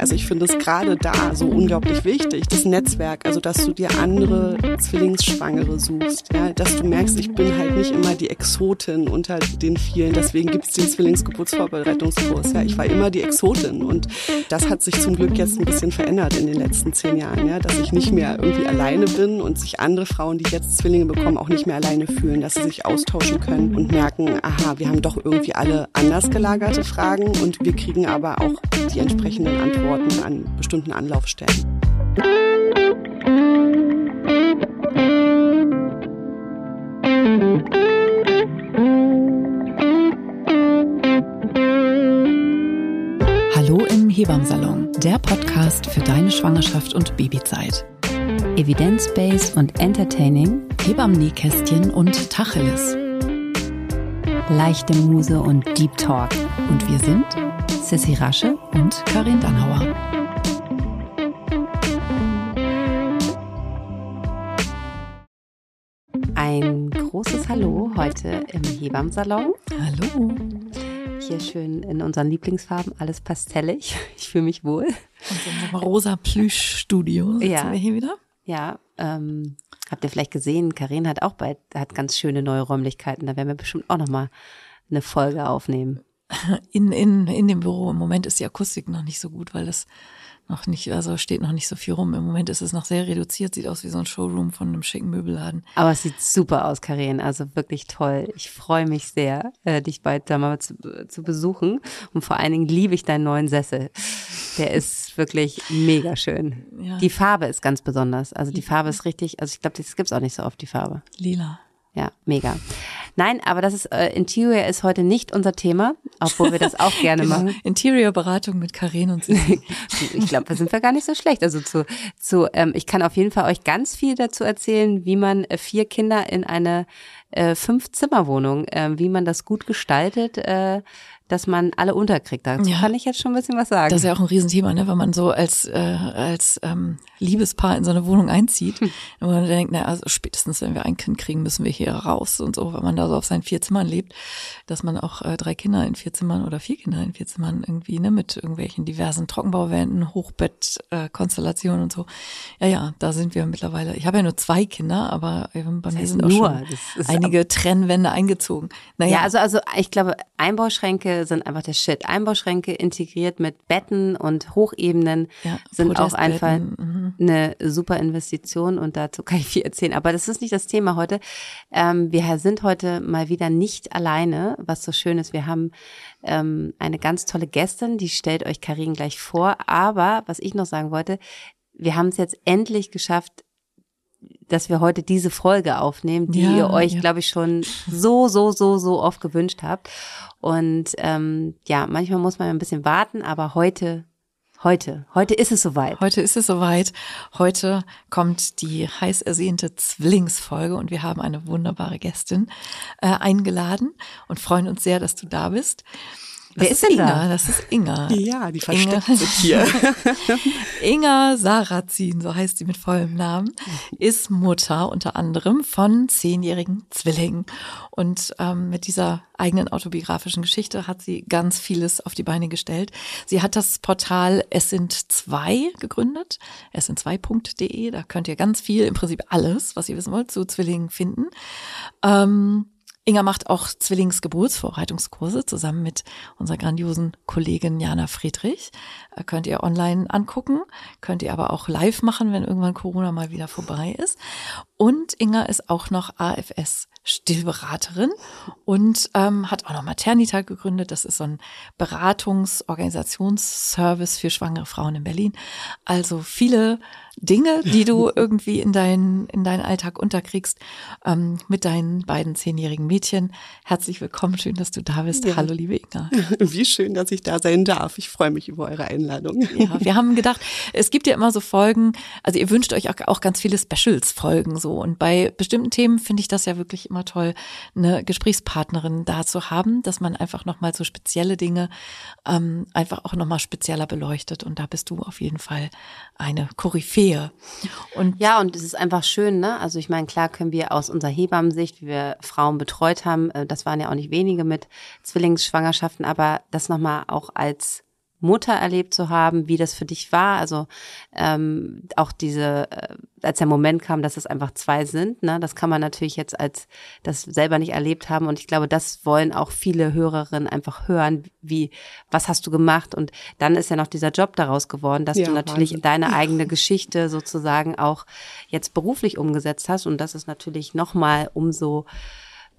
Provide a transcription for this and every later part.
Also ich finde es gerade da so unglaublich wichtig, das Netzwerk, also dass du dir andere Zwillingsschwangere suchst, ja, dass du merkst, ich bin halt nicht immer die Exotin unter den vielen, deswegen gibt es den Zwillingsgeburtsvorbereitungskurs, ja, ich war immer die Exotin und das hat sich zum Glück jetzt ein bisschen verändert in den letzten zehn Jahren, ja, dass ich nicht mehr irgendwie alleine bin und sich andere Frauen, die jetzt Zwillinge bekommen, auch nicht mehr alleine fühlen, dass sie sich austauschen können und merken, aha, wir haben doch irgendwie alle anders gelagerte Fragen und wir kriegen aber auch die entsprechenden Antworten an bestimmten Anlaufstellen. Hallo im Hebammsalon, der Podcast für deine Schwangerschaft und Babyzeit. Evidence-based und entertaining, Hebammen-Nähkästchen und Tacheles. Leichte Muse und Deep Talk. Und wir sind Sissy Rasche und Karin Dannhauer. Ein großes Hallo heute im Hebammsalon. Hallo. Hier schön in unseren Lieblingsfarben, alles pastellig. Ich fühle mich wohl. Und unserem rosa Plüschstudio sitzen Ja. wir hier wieder. Ja, ähm, habt ihr vielleicht gesehen, Karin hat auch bald, hat ganz schöne neue Räumlichkeiten. Da werden wir bestimmt auch nochmal eine Folge aufnehmen. In, in, in dem Büro. Im Moment ist die Akustik noch nicht so gut, weil es noch nicht, also steht noch nicht so viel rum. Im Moment ist es noch sehr reduziert, sieht aus wie so ein Showroom von einem schicken Möbelladen. Aber es sieht super aus, Karin. Also wirklich toll. Ich freue mich sehr, äh, dich bald da mal zu, zu besuchen. Und vor allen Dingen liebe ich deinen neuen Sessel. Der ist wirklich mega schön. Ja. Die Farbe ist ganz besonders. Also die Farbe ist richtig, also ich glaube, das gibt's auch nicht so oft, die Farbe. Lila. Ja, mega. Nein, aber das ist, äh, Interior ist heute nicht unser Thema, obwohl wir das auch gerne machen. Interior-Beratung mit Karin und Sissi. Ich glaube, da sind wir gar nicht so schlecht. Also zu, zu ähm, ich kann auf jeden Fall euch ganz viel dazu erzählen, wie man äh, vier Kinder in eine äh, Fünf-Zimmer-Wohnung, äh, wie man das gut gestaltet, äh, dass man alle unterkriegt. Dazu Ja. kann ich jetzt schon ein bisschen was sagen. Das ist ja auch ein Riesenthema, ne? wenn man so als, äh, als ähm, Liebespaar in so eine Wohnung einzieht. Und man denkt, na, also spätestens wenn wir ein Kind kriegen, müssen wir hier raus und so, wenn man da so auf seinen vier Zimmern lebt, dass man auch äh, drei Kinder in vier Zimmern oder vier Kinder in vier Zimmern irgendwie, ne, mit irgendwelchen diversen Trockenbauwänden, Hochbett-Konstellationen äh, und so. Ja, ja, da sind wir mittlerweile. Ich habe ja nur zwei Kinder, aber äh, bei mir heißt sind auch nur, schon das ist einige Trennwände eingezogen. Naja, Ja, also, also ich glaube, Einbauschränke sind einfach der Shit. Einbauschränke integriert mit Betten und Hochebenen Ja, sind auch einfach mhm. eine super Investition und dazu kann ich viel erzählen. Aber das ist nicht das Thema heute. Ähm, wir sind heute mal wieder nicht alleine, was so schön ist. Wir haben ähm, eine ganz tolle Gästin, die stellt euch Karin gleich vor. Aber was ich noch sagen wollte, wir haben es jetzt endlich geschafft, dass wir heute diese Folge aufnehmen, die Ja, ihr euch, ja. glaube ich, schon so, so, so, so oft gewünscht habt. Und ähm, ja, manchmal muss man ein bisschen warten, aber heute, heute, heute ist es soweit. Heute ist es soweit. Heute kommt die heiß ersehnte Zwillingsfolge und wir haben eine wunderbare Gästin äh, eingeladen und freuen uns sehr, dass du da bist. Das Wer ist denn Inga, da? Das ist Inga. Ja, die versteckt Inga. sich hier. Inga Sarrazin, so heißt sie mit vollem Namen, ist Mutter unter anderem von zehnjährigen Zwillingen. Und ähm, mit dieser eigenen autobiografischen Geschichte hat sie ganz vieles auf die Beine gestellt. Sie hat das Portal Es sind zwei gegründet, es sind zwei.de. Da könnt ihr ganz viel, im Prinzip alles, was ihr wissen wollt, zu Zwillingen finden. Ähm, Inga macht auch Zwillingsgeburtsvorbereitungskurse zusammen mit unserer grandiosen Kollegin Jana Friedrich. Äh, Könnt ihr online angucken, könnt ihr aber auch live machen, wenn irgendwann Corona mal wieder vorbei ist. Und Inga ist auch noch AFS Stillberaterin und ähm, hat auch noch Maternita gegründet. Das ist so ein Beratungsorganisationsservice für schwangere Frauen in Berlin. Also viele Dinge, die du irgendwie in deinen in deinen Alltag unterkriegst ähm, mit deinen beiden zehnjährigen Mädchen. Herzlich willkommen, schön, dass du da bist. Ja. Hallo, liebe Inga. Wie schön, dass ich da sein darf. Ich freue mich über eure Einladung. Ja, wir haben gedacht, es gibt ja immer so Folgen, also ihr wünscht euch auch, auch ganz viele Specials-Folgen so. Und bei bestimmten Themen finde ich das ja wirklich immer toll, eine Gesprächspartnerin da zu haben, dass man einfach nochmal so spezielle Dinge ähm, einfach auch nochmal spezieller beleuchtet. Und da bist du auf jeden Fall eine Koryphäe. Und Ja, und es ist einfach schön, ne? Also ich meine, klar können wir aus unserer Hebammensicht, wie wir Frauen betreut haben, äh, das waren ja auch nicht wenige mit Zwillingsschwangerschaften, aber das nochmal auch als Mutter erlebt zu haben, wie das für dich war. Also ähm, auch diese, äh, als der Moment kam, dass es einfach zwei sind, ne, das kann man natürlich jetzt als das selber nicht erlebt haben. Und ich glaube, das wollen auch viele Hörerinnen einfach hören, wie, was hast du gemacht? Und dann ist ja noch dieser Job daraus geworden, dass Ja, du natürlich Wahnsinn. deine eigene Geschichte sozusagen auch jetzt beruflich umgesetzt hast. Und das ist natürlich nochmal umso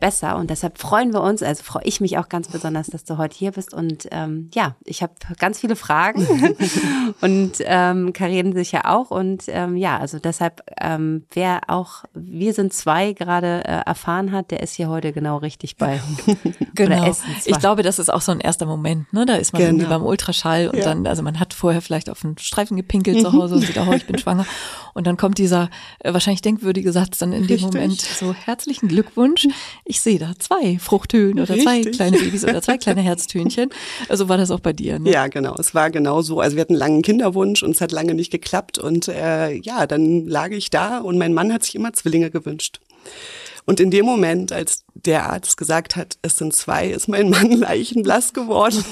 besser. Und deshalb freuen wir uns, also freue ich mich auch ganz besonders, dass du heute hier bist. Und ähm, ja, ich habe ganz viele Fragen und ähm, Karin sicher auch. Und ähm, ja, also deshalb, ähm, wer auch Wir sind zwei gerade äh, erfahren hat, der ist hier heute genau richtig bei. Genau. Ich glaube, das ist auch so ein erster Moment, ne? Da ist man irgendwie Genau. beim Ultraschall und Ja. dann, also man hat vorher vielleicht auf einen Streifen gepinkelt zu Hause und sieht, oh, ich bin schwanger. Und dann kommt dieser äh, wahrscheinlich denkwürdige Satz dann in dem Richtig. Moment so, herzlichen Glückwunsch. Ich sehe da zwei Fruchthöhlen oder zwei Richtig. kleine Babys oder zwei kleine Herztönchen. Also war das auch bei dir, ne? Ja, genau. Es war genau so. Also wir hatten einen langen Kinderwunsch und es hat lange nicht geklappt. Und äh, ja, dann lag ich da und mein Mann hat sich immer Zwillinge gewünscht. Und in dem Moment, als der Arzt gesagt hat, es sind zwei, ist mein Mann leichenblass geworden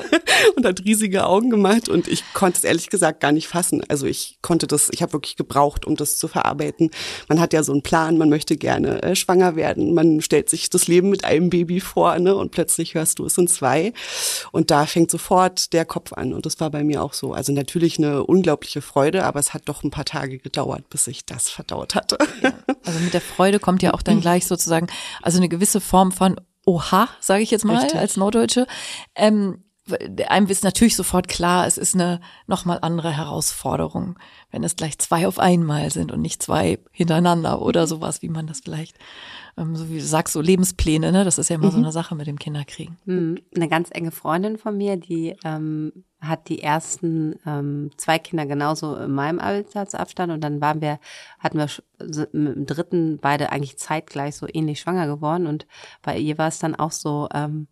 und hat riesige Augen gemacht und ich konnte es ehrlich gesagt gar nicht fassen. Also ich konnte das, ich habe wirklich gebraucht, um das zu verarbeiten. Man hat ja so einen Plan, man möchte gerne äh, schwanger werden, man stellt sich das Leben mit einem Baby vor ne, und plötzlich hörst du, es sind zwei und da fängt sofort der Kopf an und das war bei mir auch so. Also natürlich eine unglaubliche Freude, aber es hat doch ein paar Tage gedauert, bis ich das verdaut hatte. Also mit der Freude kommt ja auch dann gleich sozusagen, also eine gewisse Form von Oha, sage ich jetzt mal Richtig. als Norddeutsche. Ähm, einem ist natürlich sofort klar, es ist eine nochmal andere Herausforderung, wenn es gleich zwei auf einmal sind und nicht zwei hintereinander oder sowas, wie man das vielleicht, ähm, so wie du sagst, so Lebenspläne, ne? Das ist ja immer so eine Sache mit dem Kinderkriegen. Hm, Eine ganz enge Freundin von mir, die ähm, hat die ersten ähm, zwei Kinder genauso in meinem Altersabstand und dann waren wir, hatten wir dem dritten beide eigentlich zeitgleich so ähnlich schwanger geworden und bei ihr war es dann auch so ähm,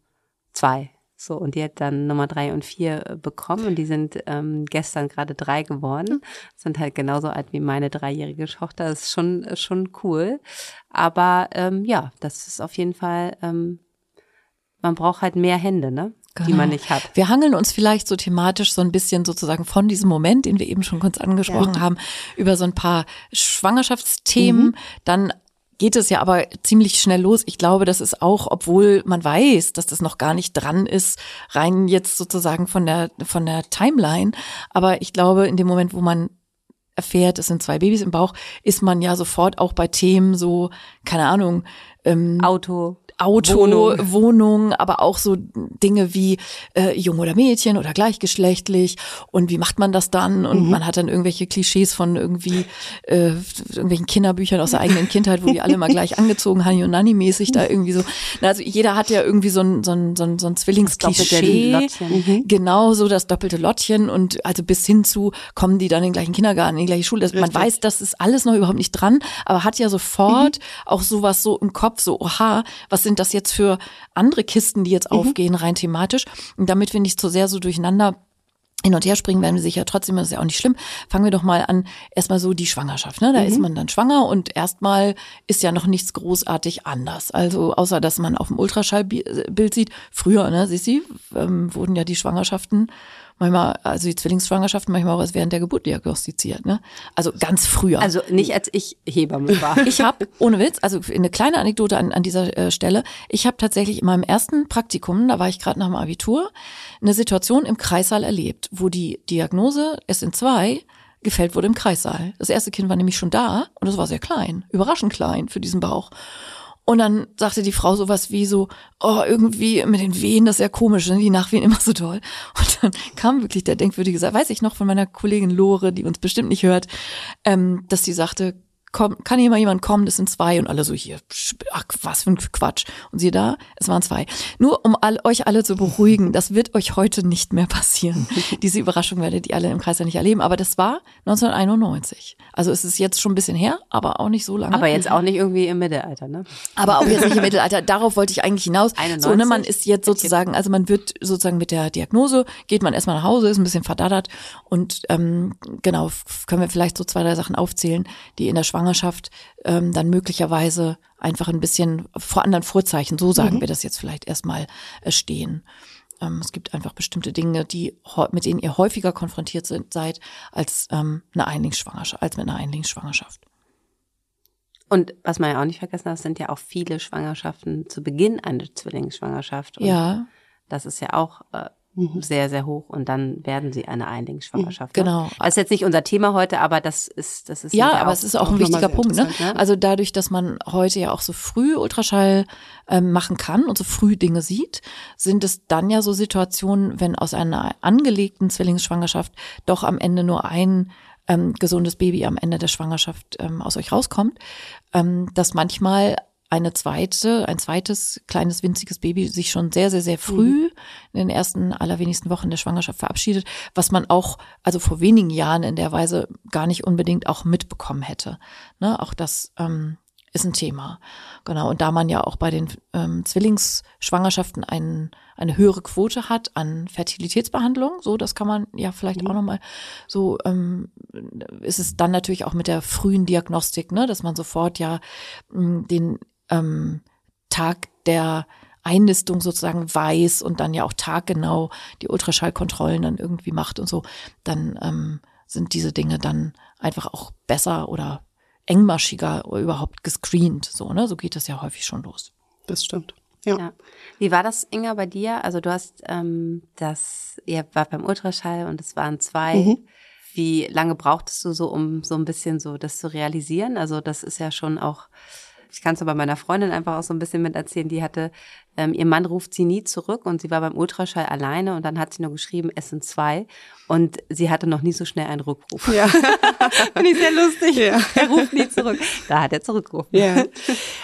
zwei. So, und die hat dann Nummer drei und vier äh, bekommen und die sind ähm, gestern gerade drei geworden. Sind halt genauso alt wie meine dreijährige Tochter. Das ist schon, schon cool. Aber ähm, ja, das ist auf jeden Fall, ähm, man braucht halt mehr Hände, ne? Die Genau. man nicht hat. Wir hangeln uns vielleicht so thematisch so ein bisschen sozusagen von diesem Moment, den wir eben schon kurz angesprochen haben, über so ein paar Schwangerschaftsthemen. Dann geht es ja aber ziemlich schnell los. Ich glaube, das ist auch, obwohl man weiß, dass das noch gar nicht dran ist, rein jetzt sozusagen von der, von der Timeline. Aber ich glaube, in dem Moment, wo man erfährt, es sind zwei Babys im Bauch, ist man ja sofort auch bei Themen so, keine Ahnung, ähm, Auto. Auto, Wohnung. Wohnung. aber auch so Dinge wie äh, Jung oder Mädchen oder gleichgeschlechtlich und wie macht man das dann und man hat dann irgendwelche Klischees von irgendwie äh, irgendwelchen Kinderbüchern aus der eigenen Kindheit, wo die alle mal gleich angezogen Hani und Nani mäßig da irgendwie so. Na, also jeder hat ja irgendwie so ein so ein so ein, so ein Zwillingsklischee. Lottchen. Genau so das doppelte Lottchen und also bis hin zu kommen die dann in den gleichen Kindergarten, in die gleiche Schule. Man Richtig. weiß, das ist alles noch überhaupt nicht dran, aber hat ja sofort auch sowas so im Kopf, so, oha, was sind das jetzt für andere Kisten, die jetzt aufgehen, rein thematisch. Und damit wir nicht so sehr so durcheinander hin und her springen werden wir sicher trotzdem, das ist ja auch nicht schlimm. Fangen wir doch mal an, erstmal so die Schwangerschaft. Ne? Da ist man dann schwanger und erstmal ist ja noch nichts großartig anders. Also außer, dass man auf dem Ultraschallbild sieht, früher, ne, siehst du, ähm, wurden ja die Schwangerschaften manchmal, also die Zwillingsschwangerschaften manchmal auch erst während der Geburt diagnostiziert. Ne? Also ganz früher. Also nicht als ich Hebamme war. Ich habe, ohne Witz, also eine kleine Anekdote an, an dieser äh, Stelle. Ich habe tatsächlich in meinem ersten Praktikum, da war ich gerade nach dem Abitur, eine Situation im Kreissaal erlebt, wo die Diagnose, es sind zwei, gefällt wurde im Kreissaal. Das erste Kind war nämlich schon da und es war sehr klein, überraschend klein für diesen Bauch. Und dann sagte die Frau sowas wie so, oh, irgendwie mit den Wehen, das ist ja komisch, ne? die Nachwehen immer so toll. Und dann kam wirklich der denkwürdige weiß ich noch von meiner Kollegin Lore, die uns bestimmt nicht hört, ähm, dass die sagte, komm, kann hier mal jemand kommen, das sind zwei und alle so hier, ach, was für ein Quatsch. Und sie da, es waren zwei. Nur um all, euch alle zu beruhigen, das wird euch heute nicht mehr passieren. Diese Überraschung werdet ihr alle im Kreis ja nicht erleben, aber das war 1991. Also es ist jetzt schon ein bisschen her, aber auch nicht so lange. Aber jetzt auch nicht irgendwie im Mittelalter, ne? Aber auch jetzt nicht im Mittelalter. Darauf wollte ich eigentlich hinaus. 91? So, ne, man ist jetzt sozusagen, also man wird sozusagen mit der Diagnose, geht man erstmal nach Hause, ist ein bisschen verdaddert und ähm, genau, können wir vielleicht so zwei, drei Sachen aufzählen, die in der Schwangerschaft ähm, dann möglicherweise einfach ein bisschen vor anderen Vorzeichen, so sagen wir das jetzt vielleicht erstmal, äh, stehen. ähm, es gibt einfach bestimmte Dinge, die mit denen ihr häufiger konfrontiert sind, seid als ähm, eine Einlingsschwangerschaft, als mit einer Einlingsschwangerschaft. Und was man ja auch nicht vergessen darf, sind ja auch viele Schwangerschaften zu Beginn einer Zwillingsschwangerschaft. Und ja. Das ist ja auch äh, mhm. sehr, sehr hoch und dann werden sie eine Einlingsschwangerschaft. Ne? Genau. Das ist jetzt nicht unser Thema heute, aber das ist, das ist ja, aber es ist auch, auch ein wichtiger Punkt. Ne? ne? Also dadurch, dass man heute ja auch so früh Ultraschall ähm, machen kann und so früh Dinge sieht, sind es dann ja so Situationen, wenn aus einer angelegten Zwillingsschwangerschaft doch am Ende nur ein ähm, gesundes Baby am Ende der Schwangerschaft ähm, aus euch rauskommt, ähm, dass manchmal eine zweite, ein zweites kleines winziges Baby sich schon sehr, sehr, sehr früh mhm. in den ersten allerwenigsten Wochen der Schwangerschaft verabschiedet, was man auch, also vor wenigen Jahren in der Weise gar nicht unbedingt auch mitbekommen hätte. Ne, auch das ähm, ist ein Thema. Genau. Und da man ja auch bei den ähm, Zwillingsschwangerschaften ein, eine höhere Quote hat an Fertilitätsbehandlung, so das kann man ja vielleicht mhm. auch nochmal so, ähm, ist es dann natürlich auch mit der frühen Diagnostik, ne, dass man sofort ja mh, hm, den ähm, Tag der Einnistung sozusagen weiß und dann ja auch taggenau die Ultraschallkontrollen dann irgendwie macht und so, dann ähm, sind diese Dinge dann einfach auch besser oder engmaschiger überhaupt gescreent. So, ne? So geht das ja häufig schon los. Das stimmt. Ja. ja. Wie war das, Inga, bei dir? Also du hast ähm, das, ihr wart beim Ultraschall und es waren zwei. Mhm. Wie lange brauchtest du so, um so ein bisschen so das zu realisieren? Also das ist ja schon auch ich kann es bei meiner Freundin einfach auch so ein bisschen mit erzählen. Die hatte, ähm, ihr Mann ruft sie nie zurück und sie war beim Ultraschall alleine und dann hat sie nur geschrieben, es sind zwei und sie hatte noch nie so schnell einen Rückruf. Ja. Finde ich sehr lustig. Ja. Er ruft nie zurück. Da hat er zurückgerufen. Ja.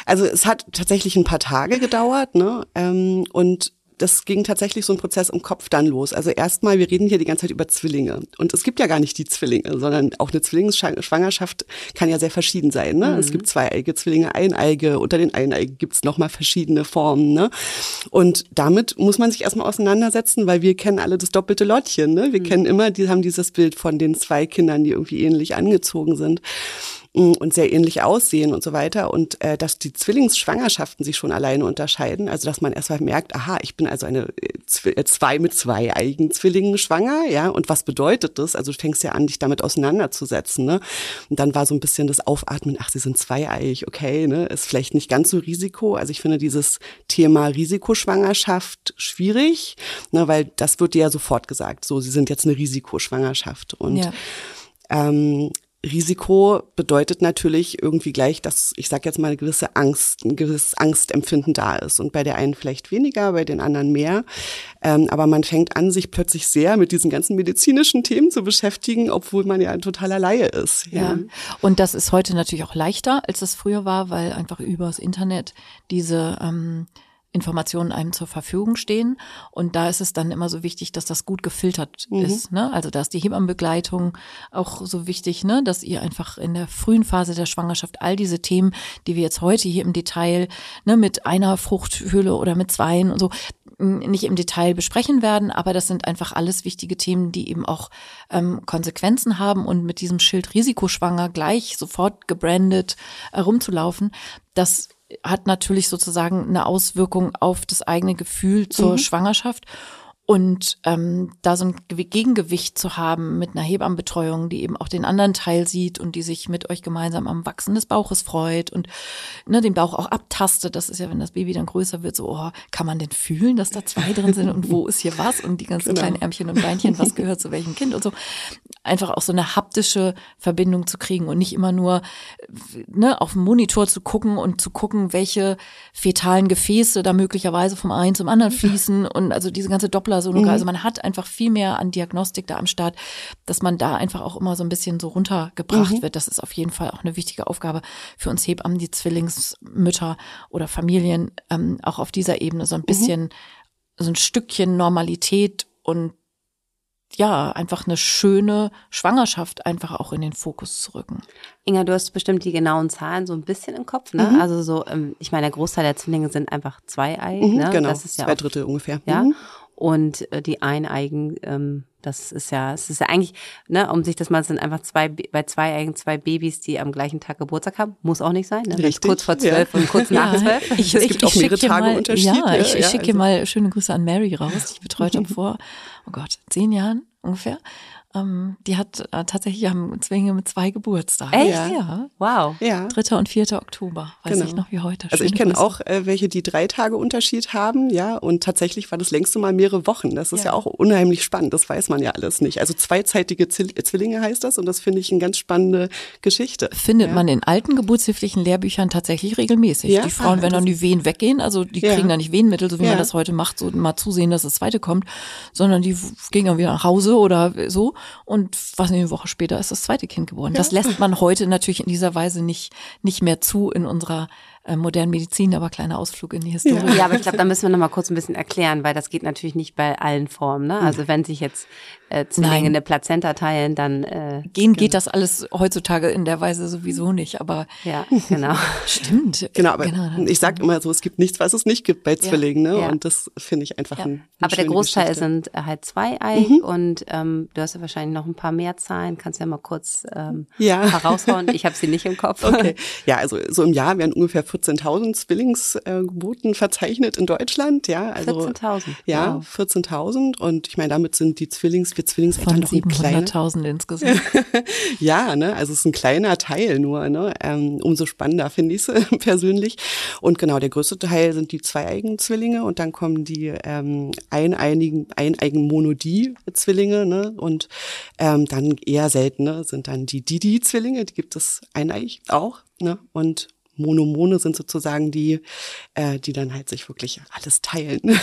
Also es hat tatsächlich ein paar Tage gedauert, ne? Ähm, und das ging tatsächlich so ein Prozess im Kopf dann los. Also erstmal, wir reden hier die ganze Zeit über Zwillinge. Und es gibt ja gar nicht die Zwillinge, sondern auch eine Zwillingsschwangerschaft kann ja sehr verschieden sein. Ne? Mhm. Es gibt zweieige Zwillinge, eineige, unter den Eineigen gibt's nochmal verschiedene Formen. Ne? Und damit muss man sich erstmal auseinandersetzen, weil wir kennen alle das doppelte Lottchen. Ne? Wir mhm. kennen immer, die haben dieses Bild von den zwei Kindern, die irgendwie ähnlich angezogen sind und sehr ähnlich aussehen und so weiter. Und äh, dass die Zwillingsschwangerschaften sich schon alleine unterscheiden. Also dass man erstmal merkt, aha, ich bin also eine äh, äh, zwei mit zwei Eigenzwillingen schwanger, ja. Und was bedeutet das? Also du fängst ja an, dich damit auseinanderzusetzen. Ne? Und dann war so ein bisschen das Aufatmen, ach, sie sind zweieig, okay, ne? Ist vielleicht nicht ganz so Risiko. Also ich finde dieses Thema Risikoschwangerschaft schwierig, ne, weil das wird dir ja sofort gesagt. So, sie sind jetzt eine Risikoschwangerschaft. Und ja. Ähm, Risiko bedeutet natürlich irgendwie gleich, dass ich sage jetzt mal eine gewisse Angst, ein gewisses Angstempfinden da ist und bei der einen vielleicht weniger, bei den anderen mehr. Ähm, aber man fängt an, sich plötzlich sehr mit diesen ganzen medizinischen Themen zu beschäftigen, obwohl man ja ein totaler Laie ist. Ja. ja. Und das ist heute natürlich auch leichter, als es früher war, weil einfach übers Internet diese ähm, Informationen einem zur Verfügung stehen. Und da ist es dann immer so wichtig, dass das gut gefiltert mhm. ist. Ne? Also da ist die Hebammenbegleitung auch so wichtig, ne? dass ihr einfach in der frühen Phase der Schwangerschaft all diese Themen, die wir jetzt heute hier im Detail ne, mit einer Fruchthöhle oder mit zweien und so nicht im Detail besprechen werden, aber das sind einfach alles wichtige Themen, die eben auch ähm, Konsequenzen haben und mit diesem Schild Risikoschwanger gleich sofort gebrandet herumzulaufen, das hat natürlich sozusagen eine Auswirkung auf das eigene Gefühl zur mhm. Schwangerschaft. Und ähm, da so ein Gegengewicht zu haben mit einer Hebammenbetreuung, die eben auch den anderen Teil sieht und die sich mit euch gemeinsam am Wachsen des Bauches freut und ne, den Bauch auch abtastet. Das ist ja, wenn das Baby dann größer wird, so, oh, kann man denn fühlen, dass da zwei drin sind und wo ist hier was und die ganzen genau. kleinen Ärmchen und Beinchen, was gehört zu welchem Kind und so. Einfach auch so eine haptische Verbindung zu kriegen und nicht immer nur ne, auf dem Monitor zu gucken und zu gucken, welche fetalen Gefäße da möglicherweise vom einen zum anderen fließen und also diese ganze Doppler Sonographie. Mhm. Also man hat einfach viel mehr an Diagnostik da am Start, dass man da einfach auch immer so ein bisschen so runtergebracht mhm. wird. Das ist auf jeden Fall auch eine wichtige Aufgabe für uns Hebammen, die Zwillingsmütter oder Familien, ähm, auch auf dieser Ebene so ein mhm. bisschen, mhm. so ein Stückchen Normalität und ja, einfach eine schöne Schwangerschaft einfach auch in den Fokus zu rücken. Inga, du hast bestimmt die genauen Zahlen so ein bisschen im Kopf, ne? Mhm. Also so, ähm, ich meine, der Großteil der Zwillinge sind einfach zwei Ei, mhm, ne? Genau, das ist ja zwei Drittel ungefähr. Ja. Mhm. Und äh, die Eineigen, ähm, das ist ja, es ist ja eigentlich, ne, um sich das mal, sind einfach zwei, bei zwei Eigen zwei Babys, die am gleichen Tag Geburtstag haben. Muss auch nicht sein, ne? Richtig, Kurz vor zwölf ja. und kurz nach Ja, zwölf. Ich, Es ich, gibt ich auch mehrere Tage mal, Unterschied, Ja, ne? ich, ich Ja, schicke also- mal schöne Grüße an Mary raus, die ich betreut habe vor, oh Gott, zehn Jahren ungefähr. Ähm, die hat äh, tatsächlich haben Zwillinge mit zwei Geburtstagen. Echt? Ja. Wow. Ja. 3. und 4. Oktober, weiß Genau. ich noch wie heute. Also ich kenne auch äh, welche, die drei Tage Unterschied haben, ja, und tatsächlich war das längste Mal mehrere Wochen. Das ist ja. Ja. auch unheimlich spannend, das weiß man ja alles nicht. Also zweizeitige Zwill- Zwillinge heißt das und das finde ich eine ganz spannende Geschichte. findet ja. man in alten geburtshilflichen Lehrbüchern tatsächlich regelmäßig. Ja? Die Frauen, wenn dann die Wehen weggehen, also die Ja. kriegen dann nicht Wehenmittel, so wie Ja. man das heute macht, so mal zusehen, dass das zweite kommt, sondern die gehen dann wieder nach Hause oder so und was eine Woche später ist das zweite Kind geboren. Das lässt man heute natürlich in dieser Weise nicht, nicht mehr zu in unserer äh, modernen Medizin, aber kleiner Ausflug in die Historie. Ja, aber ich glaube, da müssen wir noch mal kurz ein bisschen erklären, weil das geht natürlich nicht bei allen Formen. Ne? Also wenn sich jetzt äh, Zwillinge Nein. eine Plazenta teilen, dann äh, Gehen geht das alles heutzutage in der Weise sowieso nicht, aber ja, genau. stimmt. Genau, aber dann- ich sage immer so, es gibt nichts, was es nicht gibt bei Zwillingen, ne? Ja. Und das finde ich einfach Ja. ein, eine Aber der Großteil Geschichte. sind äh, halt zweieig und ähm, du hast ja wahrscheinlich noch ein paar mehr Zahlen. Kannst ja mal kurz ähm, Ja. heraushauen. Ich habe sie nicht im Kopf. Okay. Ja, also so im Jahr werden ungefähr 14.000 Zwillingsgeburten verzeichnet in Deutschland. Ja, also 14.000. Ja, Wow. 14.000 und ich meine, damit sind die Zwillings, wir Zwillingseltern doch ein kleiner. 700.000 insgesamt. Ja, ne, also es ist ein kleiner Teil nur, ne. Ähm, umso spannender finde ich es persönlich. Und genau, der größte Teil sind die zweieigen Zwillinge und dann kommen die ähm, eineinigen, eineigen Monodie-Zwillinge, ne? Und ähm, dann eher seltene sind dann die Didi-Zwillinge, die gibt es eineig auch, ne? Und Monomone sind sozusagen die, äh, die dann halt sich wirklich alles teilen.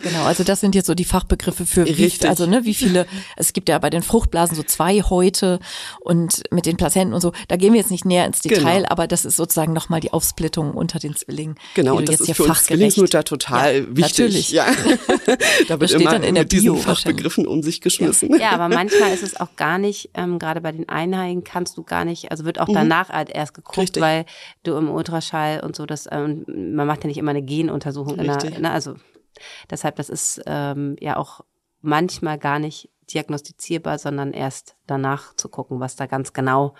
Genau, also das sind jetzt so die Fachbegriffe für wie, Richtig. also ne, wie viele, es gibt ja bei den Fruchtblasen so zwei Häute und mit den Plazenten und so, da gehen wir jetzt nicht näher ins Detail, Genau. aber das ist sozusagen nochmal die Aufsplittung unter den Zwillingen. Genau, und das jetzt ist hier für uns Zwillingsmutter total Ja, wichtig. Natürlich. Ja. da wird immer dann in der mit diesen Bio Fachbegriffen um sich geschmissen. Ja, aber manchmal ist es auch gar nicht, ähm, gerade bei den Einheiligen kannst du gar nicht, also wird auch danach halt erst geguckt, Mhm. Richtig. weil du im Ultraschall und so, das, ähm, man macht ja nicht immer eine Genuntersuchung. In Richtig. der, ne, also deshalb, das ist ähm, ja auch manchmal gar nicht diagnostizierbar, sondern erst danach zu gucken, was da ganz genau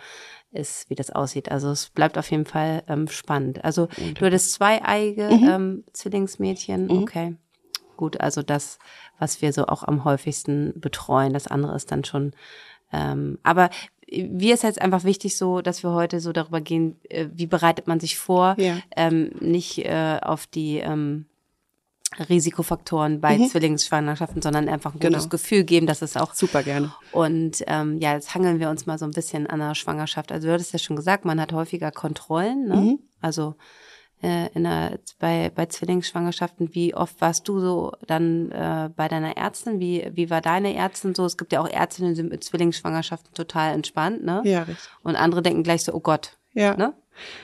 ist, wie das aussieht. Also es bleibt auf jeden Fall ähm, spannend. Also du hattest zweieige Mhm. ähm, Zwillingsmädchen, okay. Gut, also das, was wir so auch am häufigsten betreuen. Das andere ist dann schon. Ähm, aber mir ist jetzt einfach wichtig, so, dass wir heute so darüber gehen, äh, wie bereitet man sich vor, Ja. ähm, nicht äh, auf die ähm, Risikofaktoren bei Zwillingsschwangerschaften, sondern einfach ein gutes Mhm. Genau. Gefühl geben, dass es auch Super gerne. und ähm, ja, jetzt hangeln wir uns mal so ein bisschen an der Schwangerschaft. Also du hattest ja schon gesagt, man hat häufiger Kontrollen, ne? Mhm. Also äh, in der, bei, bei Zwillingsschwangerschaften, wie oft warst du so dann äh, bei deiner Ärztin? Wie, wie war deine Ärztin so? Es gibt ja auch Ärztinnen, die sind mit Zwillingsschwangerschaften total entspannt, ne? Ja, richtig. Und andere denken gleich so, oh Gott, Ja. ne?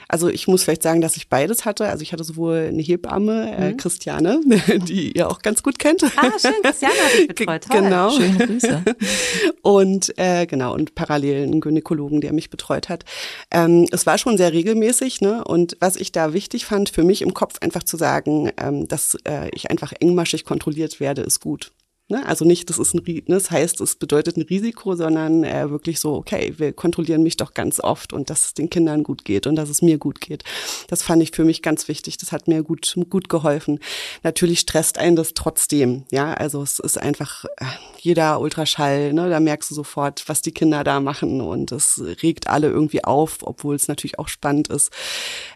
Also ich muss vielleicht sagen, dass ich beides hatte. Also ich hatte sowohl eine Hebamme, äh, Christiane, die ihr auch ganz gut kennt. Ah, schön, Christiane hat dich betreut. Toll. Genau. Schöne Grüße. Und äh, genau, und parallel einen Gynäkologen, der mich betreut hat. Ähm, es war schon sehr regelmäßig, ne? Und was ich da wichtig fand, für mich im Kopf einfach zu sagen, ähm, dass äh, ich einfach engmaschig kontrolliert werde, ist gut. Ne? Also nicht, das ist ein, ne, das heißt, es bedeutet ein Risiko, sondern äh, wirklich so, okay, wir kontrollieren mich doch ganz oft und dass es den Kindern gut geht und dass es mir gut geht. Das fand ich für mich ganz wichtig. Das hat mir gut, gut geholfen. Natürlich stresst einen das trotzdem. Ja, also es ist einfach äh, jeder Ultraschall, ne, da merkst du sofort, was die Kinder da machen und es regt alle irgendwie auf, obwohl es natürlich auch spannend ist.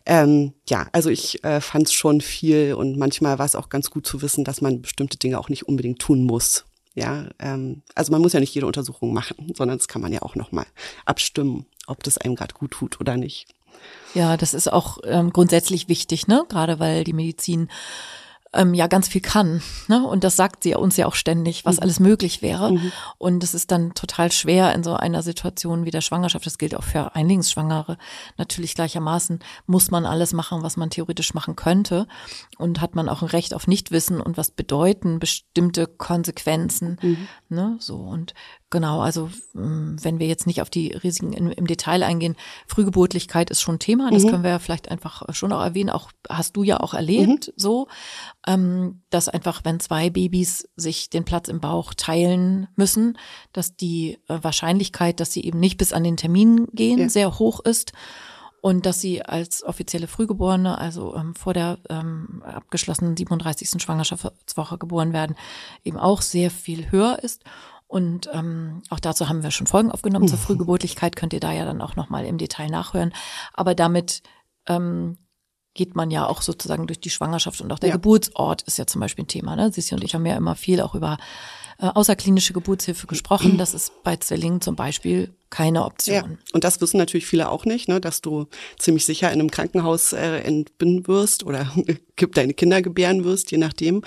Ähm, ja, also ich äh, fand es schon viel und manchmal war es auch ganz gut zu wissen, dass man bestimmte Dinge auch nicht unbedingt tun muss. Ja, ähm, also man muss ja nicht jede Untersuchung machen, sondern das kann man ja auch noch mal abstimmen, ob das einem gerade gut tut oder nicht. Ja, das ist auch ähm, grundsätzlich wichtig, ne? Gerade weil die Medizin ähm, ja ganz viel kann. Ne? Und das sagt sie uns ja auch ständig, was alles möglich wäre. Und es ist dann total schwer in so einer Situation wie der Schwangerschaft, das gilt auch für Einlingsschwangere, natürlich gleichermaßen muss man alles machen, was man theoretisch machen könnte. Und hat man auch ein Recht auf Nichtwissen und was bedeuten bestimmte Konsequenzen. Ne? So und Genau, also mm, wenn wir jetzt nicht auf die Risiken im, im Detail eingehen, Frühgeburtlichkeit ist schon Thema, das mhm. können wir ja vielleicht einfach schon auch erwähnen, auch hast du ja auch erlebt mhm. so, ähm, dass einfach, wenn zwei Babys sich den Platz im Bauch teilen müssen, dass die äh, Wahrscheinlichkeit, dass sie eben nicht bis an den Termin gehen, ja. sehr hoch ist und dass sie als offizielle Frühgeborene, also ähm, vor der ähm, abgeschlossenen 37. Schwangerschaftswoche geboren werden, eben auch sehr viel höher ist. Und ähm, auch dazu haben wir schon Folgen aufgenommen zur Frühgeburtlichkeit, könnt ihr da ja dann auch nochmal im Detail nachhören. Aber damit ähm, geht man ja auch sozusagen durch die Schwangerschaft und auch der ja. Geburtsort ist ja zum Beispiel ein Thema. Ne? Sissi und ich haben ja immer viel auch über äh, außerklinische Geburtshilfe gesprochen. Das ist bei Zwillingen zum Beispiel keine Option. Ja. Und das wissen natürlich viele auch nicht, ne, dass du ziemlich sicher in einem Krankenhaus äh, entbinden wirst oder deine Kinder gebären wirst, je nachdem.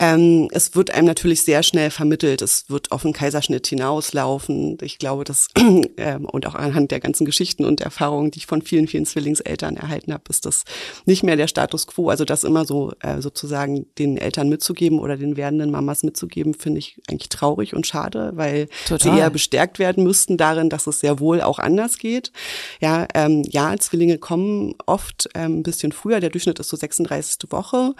Ähm, es wird einem natürlich sehr schnell vermittelt. Es wird auf einen Kaiserschnitt hinauslaufen. Ich glaube, das ähm, und auch anhand der ganzen Geschichten und Erfahrungen, die ich von vielen, vielen Zwillingseltern erhalten habe, ist das nicht mehr der Status quo. Also das immer so äh, sozusagen den Eltern mitzugeben oder den werdenden Mamas mitzugeben, finde ich eigentlich traurig und schade, weil Total. sie eher bestärkt werden müssten darin, dass es sehr wohl auch anders geht. Ja, ähm, ja, Zwillinge kommen oft ähm, ein bisschen früher. Der Durchschnitt ist so 36. Woche.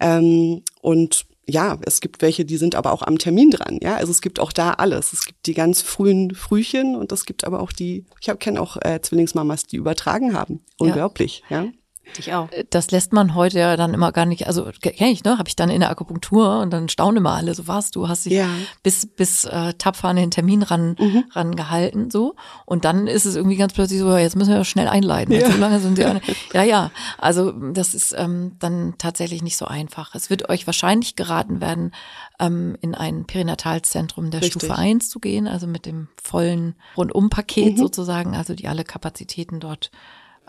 Ähm, und ja, es gibt welche, die sind aber auch am Termin dran. Ja, also es gibt auch da alles. Es gibt die ganz frühen Frühchen und es gibt aber auch die, ich kenne auch äh, Zwillingsmamas, die übertragen haben. Unglaublich, ja. ja. Ich auch. Äh, das lässt man heute ja dann immer gar nicht, also kenne ich, ne? Habe ich dann in der Akupunktur und dann staunen immer alle, so warst du, hast dich ja. bis, bis äh, tapfer an den Termin ran, mhm. rangehalten, so. Und dann ist es irgendwie ganz plötzlich so, jetzt müssen wir schnell einleiten. Ja. So lange sind sie Ja, ja. Also das ist ähm, dann tatsächlich nicht so einfach. Es wird euch wahrscheinlich geraten werden, ähm, in ein Perinatalzentrum der Richtig. Stufe 1 zu gehen, also mit dem vollen Rundumpaket mhm. sozusagen, also die alle Kapazitäten dort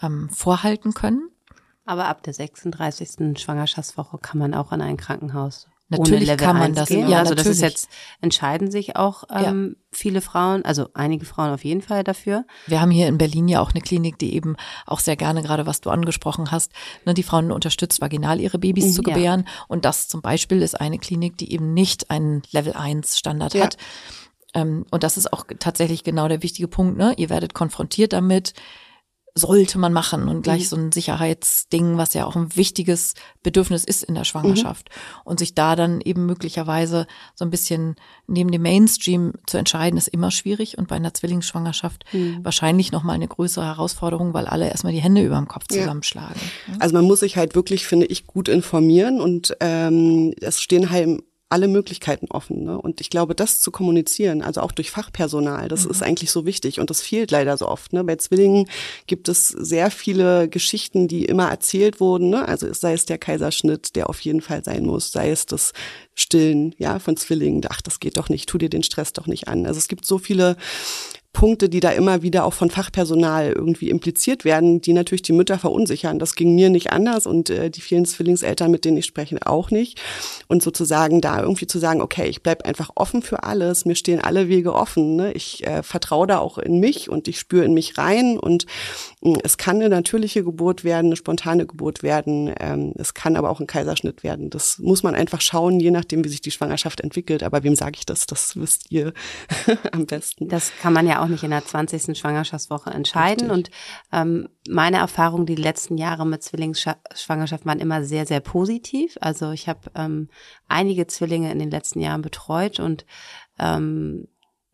ähm, vorhalten können. Aber ab der 36. Schwangerschaftswoche kann man auch in ein Krankenhaus. Natürlich kann man das. Gehen. Ja, also natürlich. das ist jetzt entscheiden sich auch ähm, ja. viele Frauen, also einige Frauen auf jeden Fall dafür. Wir haben hier in Berlin ja auch eine Klinik, die eben auch sehr gerne gerade, was du angesprochen hast, ne, die Frauen unterstützt, vaginal ihre Babys mhm, zu gebären. Und das zum Beispiel ist eine Klinik, die eben nicht einen Level 1 Standard ja. hat. Ähm, und das ist auch tatsächlich genau der wichtige Punkt. Ne? Ihr werdet konfrontiert damit sollte man machen und gleich mhm. so ein Sicherheitsding, was ja auch ein wichtiges Bedürfnis ist in der Schwangerschaft. Mhm. Und sich da dann eben möglicherweise so ein bisschen neben dem Mainstream zu entscheiden, ist immer schwierig und bei einer Zwillingsschwangerschaft mhm. wahrscheinlich nochmal eine größere Herausforderung, weil alle erstmal die Hände über dem Kopf zusammenschlagen. Ja. Also man muss sich halt wirklich, finde ich, gut informieren und ähm, es stehen halt alle Möglichkeiten offen. Ne? Und ich glaube, das zu kommunizieren, also auch durch Fachpersonal, das mhm. ist eigentlich so wichtig. Und das fehlt leider so oft. Ne? Bei Zwillingen gibt es sehr viele Geschichten, die immer erzählt wurden. Ne? Also sei es der Kaiserschnitt, der auf jeden Fall sein muss, sei es das Stillen ja, von Zwillingen. Ach, das geht doch nicht, tu dir den Stress doch nicht an. Also es gibt so viele Punkte, die da immer wieder auch von Fachpersonal irgendwie impliziert werden, die natürlich die Mütter verunsichern. Das ging mir nicht anders und äh, die vielen Zwillingseltern, mit denen ich spreche, auch nicht. Und sozusagen da irgendwie zu sagen, okay, ich bleib einfach offen für alles, mir stehen alle Wege offen. Ne? Ich äh, vertraue da auch in mich und ich spüre in mich rein und äh, es kann eine natürliche Geburt werden, eine spontane Geburt werden, ähm, es kann aber auch ein Kaiserschnitt werden. Das muss man einfach schauen, je nachdem, wie sich die Schwangerschaft entwickelt. Aber wem sage ich das? Das wisst ihr am besten. Das kann man ja auch auch nicht in der 20. Schwangerschaftswoche entscheiden. Richtig. Und ähm, meine Erfahrung die letzten Jahre mit Zwillingsschwangerschaft waren immer sehr, sehr positiv. Also ich habe ähm, einige Zwillinge in den letzten Jahren betreut und ähm,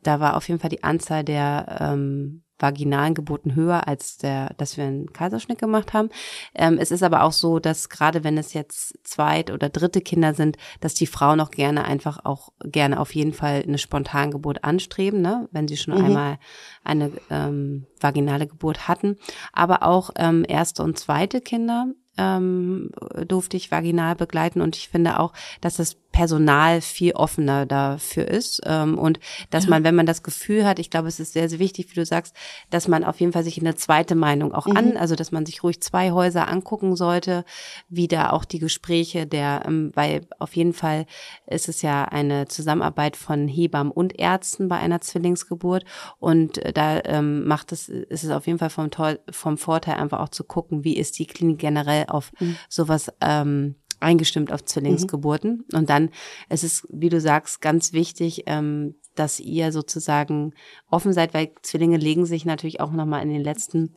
da war auf jeden Fall die Anzahl der ähm, vaginalen Geburten höher, als der, dass wir einen Kaiserschnitt gemacht haben. Ähm, es ist aber auch so, dass gerade wenn es jetzt zweit- oder dritte Kinder sind, dass die Frauen auch gerne einfach auch gerne auf jeden Fall eine Spontangeburt anstreben, ne? wenn sie schon mhm. einmal eine ähm, vaginale Geburt hatten. Aber auch ähm, erste und zweite Kinder ähm, durfte ich vaginal begleiten und ich finde auch, dass das Personal viel offener dafür ist ähm, und dass ja. man, wenn man das Gefühl hat, ich glaube, es ist sehr, sehr wichtig, wie du sagst, dass man auf jeden Fall sich eine zweite Meinung auch mhm. an, also dass man sich ruhig zwei Häuser angucken sollte, wie da auch die Gespräche der, ähm, weil auf jeden Fall ist es ja eine Zusammenarbeit von Hebammen und Ärzten bei einer Zwillingsgeburt und äh, da ähm, macht es, ist es auf jeden Fall vom, vom Vorteil einfach auch zu gucken, wie ist die Klinik generell auf mhm. sowas ähm, eingestimmt auf Zwillingsgeburten. Mhm. Und dann es ist wie du sagst, ganz wichtig, ähm, dass ihr sozusagen offen seid, weil Zwillinge legen sich natürlich auch nochmal in den letzten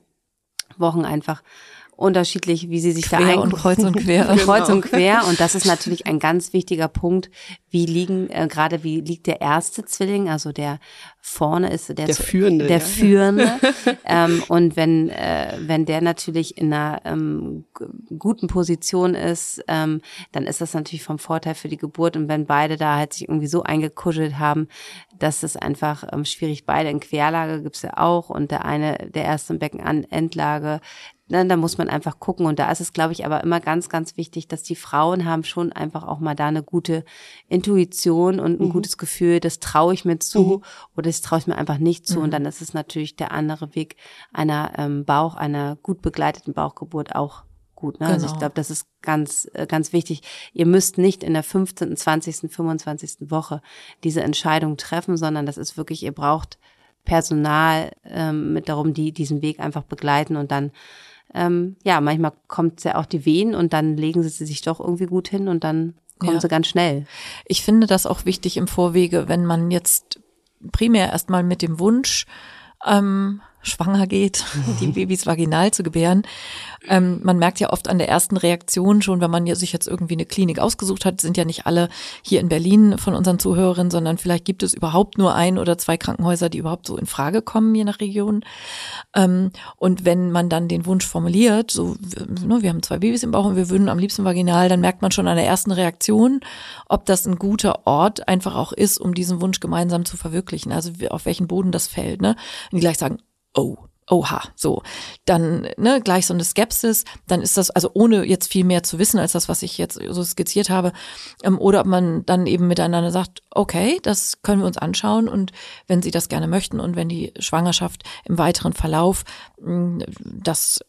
Wochen einfach unterschiedlich, wie sie sich quer da ein und kreuz und quer. kreuz und quer. Und das ist natürlich ein ganz wichtiger Punkt. Wie liegen, äh, gerade wie liegt der erste Zwilling, also der vorne ist der, der Führende. Der ja. Führende. ähm, und wenn, äh, wenn der natürlich in einer ähm, guten Position ist, ähm, dann ist das natürlich vom Vorteil für die Geburt. Und wenn beide da halt sich irgendwie so eingekuschelt haben, dass es einfach ähm, schwierig, beide in Querlage gibt's ja auch und der eine, der erste im Becken an Endlage, Ne, da muss man einfach gucken. Und da ist es, glaube ich, aber immer ganz, ganz wichtig, dass die Frauen haben schon einfach auch mal da eine gute Intuition und ein mhm. gutes Gefühl, das traue ich mir zu mhm. oder das traue ich mir einfach nicht zu. Mhm. Und dann ist es natürlich der andere Weg einer ähm, Bauch, einer gut begleiteten Bauchgeburt auch gut. Ne? Genau. Also ich genau. glaube, das ist ganz, äh, ganz wichtig. Ihr müsst nicht in der 15., 20., 25. Woche diese Entscheidung treffen, sondern das ist wirklich, ihr braucht Personal ähm, mit darum, die diesen Weg einfach begleiten und dann ähm, ja, manchmal kommt ja auch die Wehen und dann legen sie sich doch irgendwie gut hin und dann kommen ja. sie ganz schnell. Ich finde das auch wichtig im Vorwege, wenn man jetzt primär erstmal mit dem Wunsch ähm, schwanger geht, die Babys vaginal zu gebären. Ähm, man merkt ja oft an der ersten Reaktion schon, wenn man sich jetzt irgendwie eine Klinik ausgesucht hat, sind ja nicht alle hier in Berlin von unseren Zuhörerinnen, sondern vielleicht gibt es überhaupt nur ein oder zwei Krankenhäuser, die überhaupt so in Frage kommen, je nach Region. Ähm, und wenn man dann den Wunsch formuliert, so, ne, wir haben zwei Babys im Bauch und wir würden am liebsten vaginal, dann merkt man schon an der ersten Reaktion, ob das ein guter Ort einfach auch ist, um diesen Wunsch gemeinsam zu verwirklichen. Also auf welchen Boden das fällt. Ne? Und die gleich sagen, oh, oha, so, dann ne, gleich so eine Skepsis, dann ist das, also ohne jetzt viel mehr zu wissen als das, was ich jetzt so skizziert habe, ähm, oder ob man dann eben miteinander sagt, okay, das können wir uns anschauen und wenn Sie das gerne möchten und wenn die Schwangerschaft im weiteren Verlauf mh, das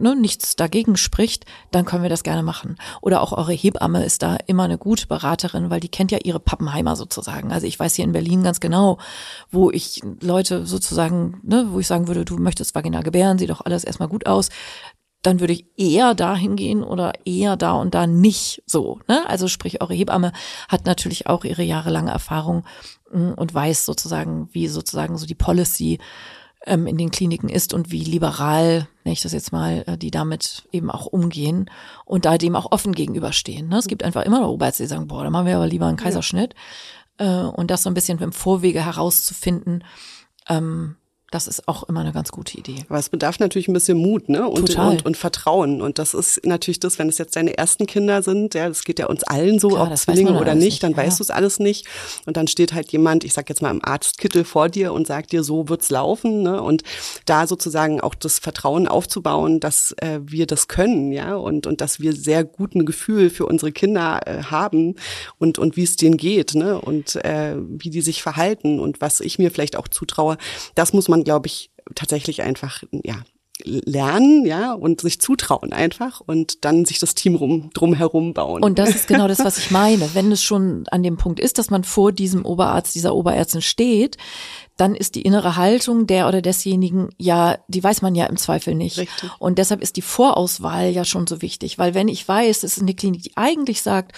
ne, nichts dagegen spricht, dann können wir das gerne machen. Oder auch eure Hebamme ist da immer eine gute Beraterin, weil die kennt ja ihre Pappenheimer sozusagen. Also ich weiß hier in Berlin ganz genau, wo ich Leute sozusagen, ne, wo ich sagen würde, du möchtest vaginal gebären, sieht doch alles erstmal gut aus dann würde ich eher dahin gehen oder eher da und da nicht so. Ne? Also sprich, eure Hebamme hat natürlich auch ihre jahrelange Erfahrung mm, und weiß sozusagen, wie sozusagen so die Policy ähm, in den Kliniken ist und wie liberal, nenne ich das jetzt mal, äh, die damit eben auch umgehen und da dem auch offen gegenüberstehen. Ne? Es gibt einfach immer noch Oberärzte, die sagen, boah, da machen wir aber lieber einen Kaiserschnitt. Ja. Äh, und das so ein bisschen im Vorwege herauszufinden, ähm, das ist auch immer eine ganz gute Idee. Aber es bedarf natürlich ein bisschen Mut ne? und, Total. und, und Vertrauen. Und das ist natürlich das, wenn es jetzt deine ersten Kinder sind, ja, das geht ja uns allen so, Klar, ob Zwillinge oder nicht, dann ja. weißt du es alles nicht. Und dann steht halt jemand, ich sag jetzt mal im Arztkittel vor dir und sagt dir, so wird's laufen. Ne? Und da sozusagen auch das Vertrauen aufzubauen, dass äh, wir das können, ja, und, und dass wir sehr guten Gefühl für unsere Kinder äh, haben und, und wie es denen geht, ne? Und äh, wie die sich verhalten und was ich mir vielleicht auch zutraue, das muss man glaube ich, tatsächlich einfach, ja, lernen, ja, und sich zutrauen einfach und dann sich das Team rum, drumherum bauen. Und das ist genau das, was ich meine. Wenn es schon an dem Punkt ist, dass man vor diesem Oberarzt, dieser Oberärztin steht, dann ist die innere Haltung der oder desjenigen, ja, die weiß man ja im Zweifel nicht. Richtig. Und deshalb ist die Vorauswahl ja schon so wichtig, weil wenn ich weiß, es ist eine Klinik, die eigentlich sagt,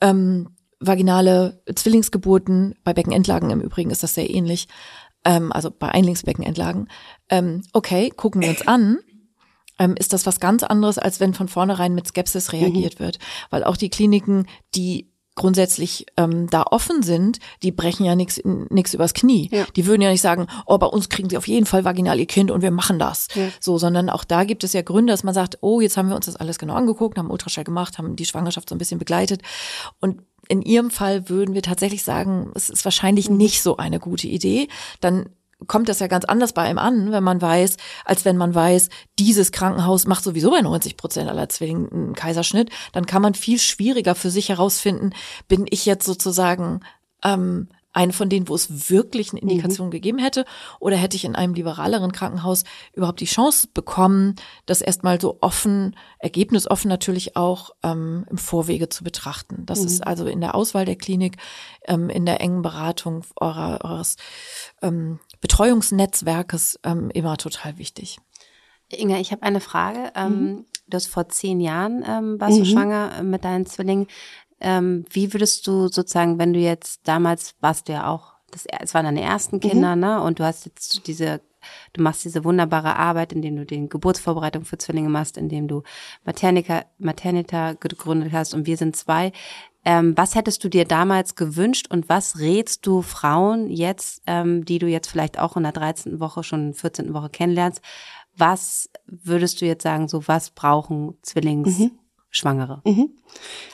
ähm, vaginale Zwillingsgeburten, bei Beckenendlagen im Übrigen ist das sehr ähnlich, ähm, also bei Einlingsbeckenentlagen, ähm, okay, gucken wir uns an, ähm, ist das was ganz anderes, als wenn von vornherein mit Skepsis reagiert mhm. wird. Weil auch die Kliniken, die grundsätzlich ähm, da offen sind, die brechen ja nichts nix übers Knie. Ja. Die würden ja nicht sagen, oh, bei uns kriegen sie auf jeden Fall vaginal ihr Kind und wir machen das. Ja. So, sondern auch da gibt es ja Gründe, dass man sagt, oh, jetzt haben wir uns das alles genau angeguckt, haben Ultraschall gemacht, haben die Schwangerschaft so ein bisschen begleitet und in Ihrem Fall würden wir tatsächlich sagen, es ist wahrscheinlich mhm. nicht so eine gute Idee. Dann kommt das ja ganz anders bei einem an, wenn man weiß, als wenn man weiß, dieses Krankenhaus macht sowieso bei 90 Prozent aller Zwillinge einen Kaiserschnitt, dann kann man viel schwieriger für sich herausfinden, bin ich jetzt sozusagen ähm, eine von denen, wo es wirklich eine Indikation mhm. gegeben hätte? Oder hätte ich in einem liberaleren Krankenhaus überhaupt die Chance bekommen, das erstmal so offen, ergebnisoffen natürlich auch ähm, im Vorwege zu betrachten? Das mhm. ist also in der Auswahl der Klinik, ähm, in der engen Beratung eurer, eures ähm, Betreuungsnetzwerkes ähm, immer total wichtig. Inga, ich habe eine Frage. Ähm, mhm. Du hast vor zehn Jahren ähm, warst mhm. du schwanger mit deinen Zwillingen. Ähm, wie würdest du sozusagen, wenn du jetzt damals warst du ja auch das, es waren deine ersten Kinder, mhm. ne? Und du hast jetzt diese Du machst diese wunderbare Arbeit, indem du den Geburtsvorbereitung für Zwillinge machst, indem du Maternica, Maternita gegründet hast und wir sind zwei. Ähm, was hättest du dir damals gewünscht und was rätst du Frauen jetzt, ähm, die du jetzt vielleicht auch in der 13. Woche, schon 14. Woche kennenlernst? Was würdest du jetzt sagen, so was brauchen Zwillingsschwangere? Mhm. Mhm.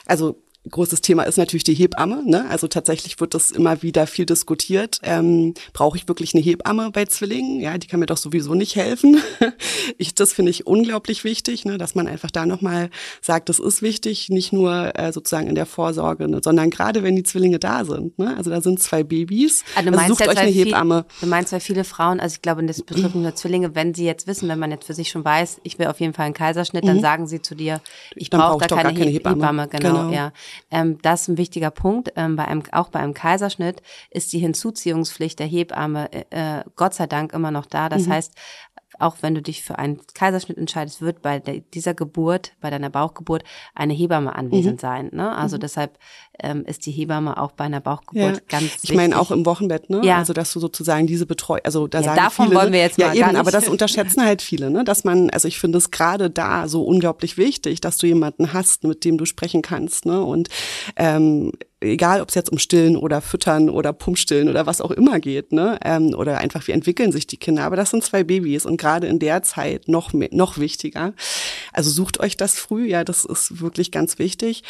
Also großes Thema ist natürlich die Hebamme. Ne? Also tatsächlich wird das immer wieder viel diskutiert. Ähm, Brauche ich wirklich eine Hebamme bei Zwillingen? Ja, die kann mir doch sowieso nicht helfen. ich, das finde ich unglaublich wichtig, ne? dass man einfach da nochmal sagt, das ist wichtig, nicht nur äh, sozusagen in der Vorsorge, ne? sondern gerade wenn die Zwillinge da sind. Ne? Also da sind zwei Babys. Also, du also sucht euch eine Hebamme. Viel, du meinst, weil viele Frauen, also ich glaube, das betrifft nur Zwillinge, wenn sie jetzt wissen, wenn man jetzt für sich schon weiß, ich will auf jeden Fall einen Kaiserschnitt, dann mhm. sagen sie zu dir, ich brauche brauch da keine, keine Hebamme. Hebamme. Genau, genau. ja. Ähm, das ist ein wichtiger Punkt. Ähm, bei einem, auch bei einem Kaiserschnitt ist die Hinzuziehungspflicht der Hebamme äh, Gott sei Dank immer noch da. Das mhm. heißt, auch wenn du dich für einen Kaiserschnitt entscheidest, wird bei dieser Geburt, bei deiner Bauchgeburt, eine Hebamme anwesend mhm. sein. Ne? Also mhm. deshalb ähm, ist die Hebamme auch bei einer Bauchgeburt ja. ganz wichtig. Ich meine auch im Wochenbett, ne? Ja. Also dass du sozusagen diese Betreuung, also da ja, sagen davon viele, wollen wir jetzt ja, mal eben, gar nicht. aber das unterschätzen halt viele, ne? Dass man, also ich finde es gerade da so unglaublich wichtig, dass du jemanden hast, mit dem du sprechen kannst, ne? Und ähm, egal ob es jetzt um Stillen oder Füttern oder Pumpstillen oder was auch immer geht, ne? Ähm, oder einfach wie entwickeln sich die Kinder. Aber das sind zwei Babys und gerade in der Zeit noch mehr, noch wichtiger. Also sucht euch das früh, ja, das ist wirklich ganz wichtig.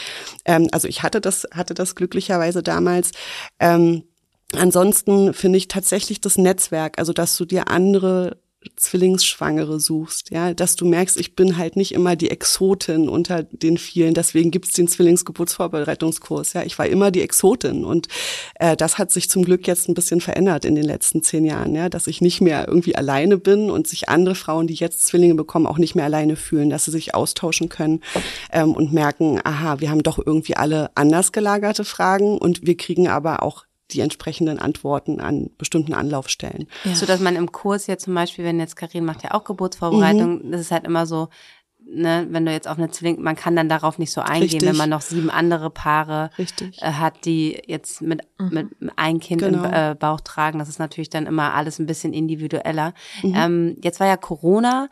Ähm, also ich hatte das hatte das glücklicherweise damals. Ähm, ansonsten finde ich tatsächlich das Netzwerk, also dass du dir andere Zwillingsschwangere suchst, ja, dass du merkst, ich bin halt nicht immer die Exotin unter den vielen, deswegen gibt's den Zwillingsgeburtsvorbereitungskurs, ja, ich war immer die Exotin und äh, das hat sich zum Glück jetzt ein bisschen verändert in den letzten zehn Jahren, ja, dass ich nicht mehr irgendwie alleine bin und sich andere Frauen, die jetzt Zwillinge bekommen, auch nicht mehr alleine fühlen, dass sie sich austauschen können ähm, und merken, aha, wir haben doch irgendwie alle anders gelagerte Fragen und wir kriegen aber auch die entsprechenden Antworten an bestimmten Anlaufstellen. Ja. So dass man im Kurs jetzt zum Beispiel, wenn jetzt Karin macht ja auch Geburtsvorbereitung, mhm. das ist halt immer so, ne, wenn du jetzt auf eine Zwilling, man kann dann darauf nicht so eingehen, Richtig. wenn man noch sieben andere Paare Richtig. Äh, hat, die jetzt mit, mhm. mit ein Kind genau. im äh, Bauch tragen. Das ist natürlich dann immer alles ein bisschen individueller. Mhm. Ähm, jetzt war ja Corona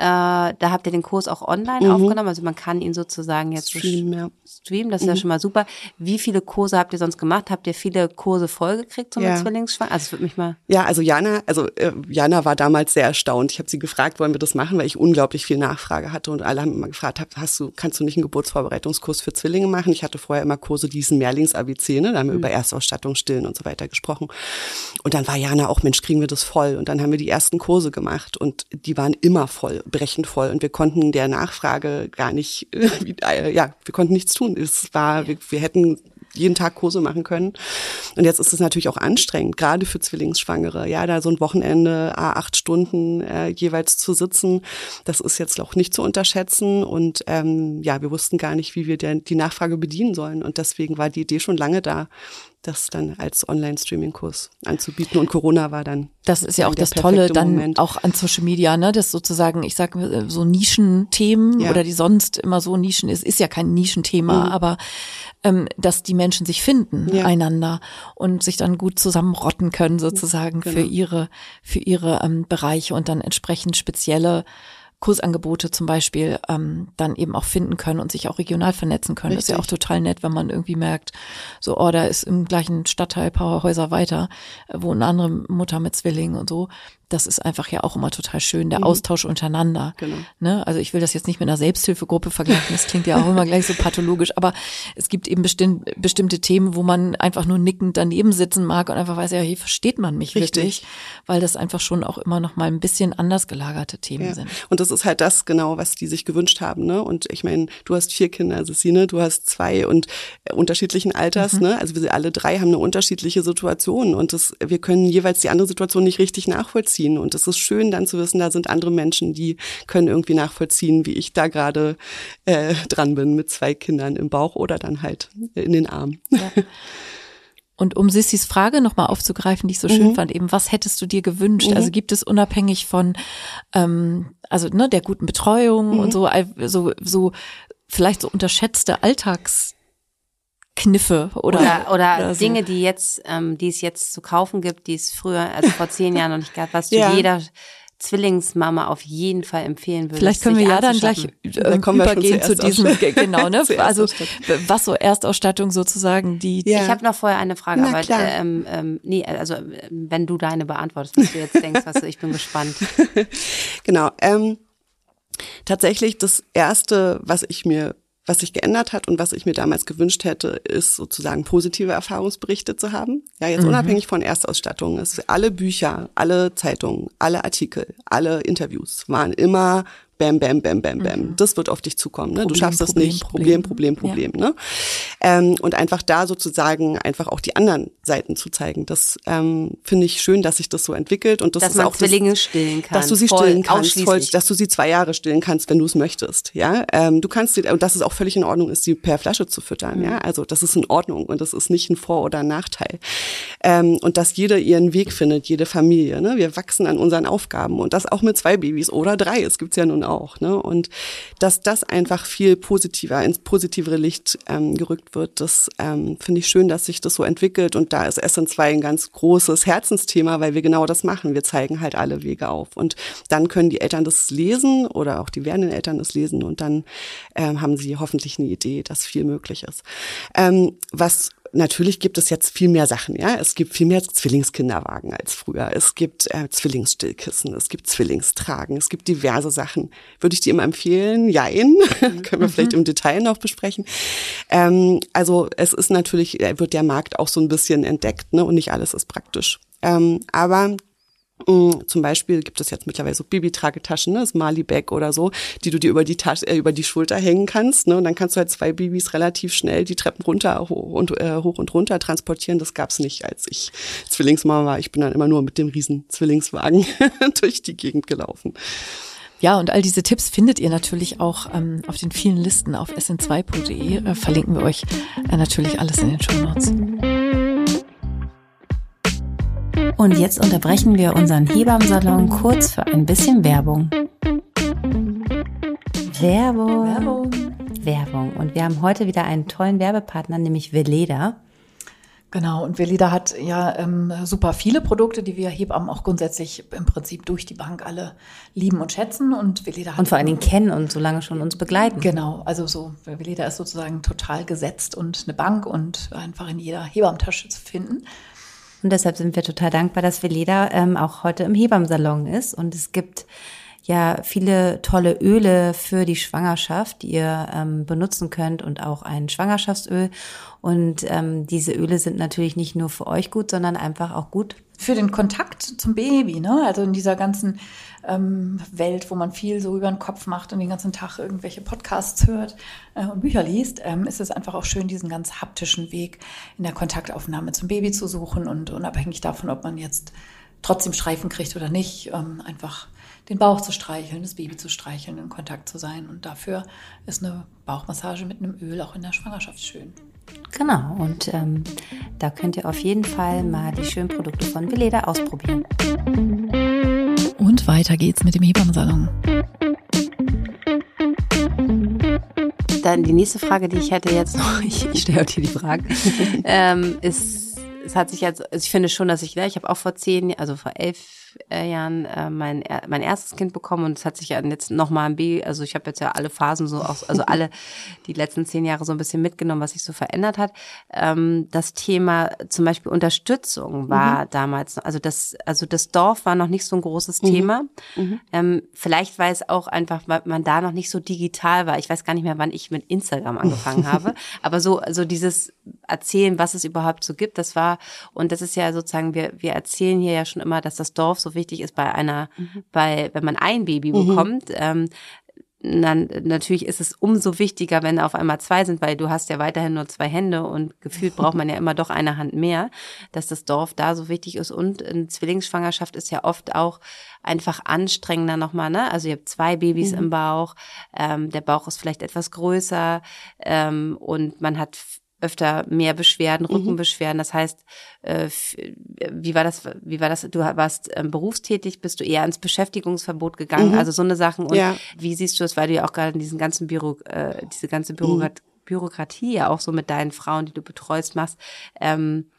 äh, da habt ihr den Kurs auch online mhm. aufgenommen, also man kann ihn sozusagen jetzt streamen. Ja. streamen das ist mhm. ja schon mal super. Wie viele Kurse habt ihr sonst gemacht? Habt ihr viele Kurse vollgekriegt zum ja. Zwillingsschwanger? Also würde mich mal. Ja, also Jana, also äh, Jana war damals sehr erstaunt. Ich habe sie gefragt, wollen wir das machen, weil ich unglaublich viel Nachfrage hatte und alle haben immer gefragt, hast du, kannst du nicht einen Geburtsvorbereitungskurs für Zwillinge machen? Ich hatte vorher immer Kurse, die hießen Mehrlings-ABC, ne? Da haben wir mhm. über Erstausstattung, Stillen und so weiter gesprochen. Und dann war Jana auch, Mensch, kriegen wir das voll? Und dann haben wir die ersten Kurse gemacht und die waren immer voll brechend voll und wir konnten der Nachfrage gar nicht, äh, ja, wir konnten nichts tun. Es war, wir, wir hätten jeden Tag Kurse machen können. Und jetzt ist es natürlich auch anstrengend, gerade für Zwillingsschwangere. Ja, da so ein Wochenende, acht Stunden äh, jeweils zu sitzen, das ist jetzt auch nicht zu unterschätzen. Und ähm, ja, wir wussten gar nicht, wie wir der, die Nachfrage bedienen sollen. Und deswegen war die Idee schon lange da, das dann als Online-Streaming-Kurs anzubieten. Und Corona war dann. Das ist ja auch das Tolle dann Moment. auch an Social Media, ne? Das sozusagen, ich sag so Nischenthemen ja. oder die sonst immer so Nischen ist, ist ja kein Nischenthema, mhm. aber ähm, dass die Menschen sich finden ja. einander und sich dann gut zusammenrotten können sozusagen genau. für ihre für ihre ähm, Bereiche und dann entsprechend spezielle Kursangebote zum Beispiel ähm, dann eben auch finden können und sich auch regional vernetzen können. Richtig. Das ist ja auch total nett, wenn man irgendwie merkt, so, oh, da ist im gleichen Stadtteil paar Häuser weiter, wo eine andere Mutter mit Zwillingen und so das ist einfach ja auch immer total schön, der mhm. Austausch untereinander. Genau. Ne? Also ich will das jetzt nicht mit einer Selbsthilfegruppe vergleichen, das klingt ja auch immer gleich so pathologisch, aber es gibt eben bestimmt, bestimmte Themen, wo man einfach nur nickend daneben sitzen mag und einfach weiß, ja, hier versteht man mich Richtig. wirklich, weil das einfach schon auch immer noch mal ein bisschen anders gelagerte Themen ja. sind. Und das ist halt das genau, was die sich gewünscht haben. Ne? Und ich meine, du hast vier Kinder, Sissine, du hast zwei und äh, unterschiedlichen Alters. Mhm. Ne? Also wir alle drei haben eine unterschiedliche Situation und das, wir können jeweils die andere Situation nicht richtig nachvollziehen nachvollziehen. Und es ist schön dann zu wissen, da sind andere Menschen, die können irgendwie nachvollziehen, wie ich da gerade äh, dran bin mit zwei Kindern im Bauch oder dann halt in den Armen. Ja. Und um Sissys Frage nochmal aufzugreifen, die ich so schön mhm. fand, eben, was hättest du dir gewünscht? Mhm. Also gibt es unabhängig von, ähm, also ne, der guten Betreuung mhm. und so, so, so vielleicht so unterschätzte Alltags Kniffe oder Oder, oder, oder so. Dinge, die jetzt, ähm, die es jetzt zu kaufen gibt, die es früher, also vor zehn Jahren noch nicht gab, was du Ja. jeder Zwillingsmama auf jeden Fall empfehlen würdest. Vielleicht können wir ja dann gleich anzuschaffen. Da kommen wir schon übergehen zu diesem, genau, ne? Zur Also Erstausstattung. was so Erstausstattung sozusagen, die Ja. Ich habe noch vorher eine Frage, Na aber klar. ähm, ähm, nee, also ähm, wenn du deine beantwortest, was du jetzt denkst, was du, ich bin gespannt. Genau. Ähm, tatsächlich das erste, was ich mir was sich geändert hat und was ich mir damals gewünscht hätte, ist sozusagen positive Erfahrungsberichte zu haben. Ja, jetzt unabhängig von Erstausstattung. Es, alle Bücher, alle Zeitungen, alle Artikel, alle Interviews waren immer Bam, bam, bam, bam, bam. Das wird auf dich zukommen. Ne? du Problem, schaffst es Problem, nicht. Problem, Problem, Problem. Problem. Ne? Ähm, und einfach da sozusagen einfach auch die anderen Seiten zu zeigen. Das ähm, finde ich schön, dass sich das so entwickelt und das Dass ist man auch Zwillinge das, stillen kann. dass du sie voll, stillen kannst, voll, dass du sie zwei Jahre stillen kannst, wenn du es möchtest. Ja, ähm, du kannst sie, und dass es auch völlig in Ordnung ist, sie per Flasche zu füttern. Ja, also das ist in Ordnung und das ist nicht ein Vor- oder ein Nachteil. Ähm, und dass jeder ihren Weg findet, jede Familie. Ne? Wir wachsen an unseren Aufgaben und das auch mit zwei Babys oder drei. Es gibt's ja nun auch. Ne? Und dass das einfach viel positiver ins positivere Licht ähm, gerückt wird, das ähm, finde ich schön, dass sich das so entwickelt. Und da ist SN2 ein ganz großes Herzensthema, weil wir genau das machen. Wir zeigen halt alle Wege auf. Und dann können die Eltern das lesen oder auch die werdenden Eltern das lesen und dann ähm, haben sie hoffentlich eine Idee, dass viel möglich ist. Ähm, was Natürlich gibt es jetzt viel mehr Sachen, ja. Es gibt viel mehr Zwillingskinderwagen als früher. Es gibt äh, Zwillingsstillkissen, es gibt Zwillingstragen, es gibt diverse Sachen. Würde ich die immer empfehlen? Jein. Können wir vielleicht im Detail noch besprechen. Ähm, also es ist natürlich, äh, wird der Markt auch so ein bisschen entdeckt, ne? Und nicht alles ist praktisch. Ähm, aber Zum Beispiel gibt es jetzt mittlerweile so Babytragetaschen, ne, das Mali-Bag oder so, die du dir über die Tasche, äh, über die Schulter hängen kannst, ne, und dann kannst du halt zwei Babys relativ schnell die Treppen runter hoch und äh, hoch und runter transportieren. Das gab's nicht, als ich Zwillingsmama war. Ich bin dann immer nur mit dem riesen Zwillingswagen durch die Gegend gelaufen. Ja, und all diese Tipps findet ihr natürlich auch ähm, auf den vielen Listen auf sn2.de. Äh, verlinken wir euch äh, natürlich alles in den Show Notes. Und jetzt unterbrechen wir unseren Hebammensalon kurz für ein bisschen Werbung. Werbung. Werbung. Werbung. Und wir haben heute wieder einen tollen Werbepartner, nämlich Veleda. Genau, und Velida hat ja ähm, super viele Produkte, die wir Hebammen auch grundsätzlich im Prinzip durch die Bank alle lieben und schätzen. Und Velida hat Und vor allen Dingen kennen und so lange schon uns begleiten. Genau, also so, Veleda ist sozusagen total gesetzt und eine Bank und einfach in jeder Hebammentasche zu finden. Und deshalb sind wir total dankbar, dass Veleda ähm, auch heute im Hebammensalon ist. Und es gibt ja viele tolle Öle für die Schwangerschaft, die ihr ähm, benutzen könnt und auch ein Schwangerschaftsöl. Und ähm, diese Öle sind natürlich nicht nur für euch gut, sondern einfach auch gut Für den Kontakt zum Baby, ne? Also in dieser ganzen ähm, Welt, wo man viel so über den Kopf macht und den ganzen Tag irgendwelche Podcasts hört äh, und Bücher liest, ähm, ist es einfach auch schön, diesen ganz haptischen Weg in der Kontaktaufnahme zum Baby zu suchen und unabhängig davon, ob man jetzt trotzdem Streifen kriegt oder nicht, ähm, einfach den Bauch zu streicheln, das Baby zu streicheln, in Kontakt zu sein. Und dafür ist eine Bauchmassage mit einem Öl auch in der Schwangerschaft schön. Genau, und ähm, da könnt ihr auf jeden Fall mal die schönen Produkte von Veleda ausprobieren. Und weiter geht's mit dem Hebammensalon. Dann die nächste Frage, die ich hätte jetzt noch, ich, ich stelle dir die Frage, ähm, ist, es hat sich jetzt, also ich finde schon, dass ich, ne, ich habe auch vor zehn, also vor elf Jahren äh, mein, er- mein erstes Kind bekommen und es hat sich ja jetzt nochmal ein B, also ich habe jetzt ja alle Phasen so, aus, also alle die letzten zehn Jahre so ein bisschen mitgenommen, was sich so verändert hat. Ähm, das Thema zum Beispiel Unterstützung war damals, also das, also das Dorf war noch nicht so ein großes Thema. Ähm, vielleicht weil es auch einfach, weil man da noch nicht so digital war. Ich weiß gar nicht mehr, wann ich mit Instagram angefangen habe. Aber so, also dieses Erzählen, was es überhaupt so gibt, das war, und das ist ja sozusagen, wir, wir erzählen hier ja schon immer, dass das Dorf so wichtig ist bei einer, bei, wenn man ein Baby bekommt. Ähm, dann natürlich ist es umso wichtiger, wenn auf einmal zwei sind, weil du hast ja weiterhin nur zwei Hände und gefühlt braucht man ja immer doch eine Hand mehr, dass das Dorf da so wichtig ist. Und eine Zwillingsschwangerschaft ist ja oft auch einfach anstrengender nochmal, ne? Also ihr habt zwei Babys im Bauch, ähm, der Bauch ist vielleicht etwas größer ähm, und man hat öfter mehr Beschwerden, Rückenbeschwerden. Das heißt, äh, wie war das? Wie war das? Du warst ähm, berufstätig, bist du eher ins Beschäftigungsverbot gegangen? Also so eine Sachen. Und Ja. wie siehst du das, weil du ja auch gerade in diesen ganzen Büro, äh, diese ganze Bürokrat Bürokratie ja auch so mit deinen Frauen, die du betreust, machst, ähm,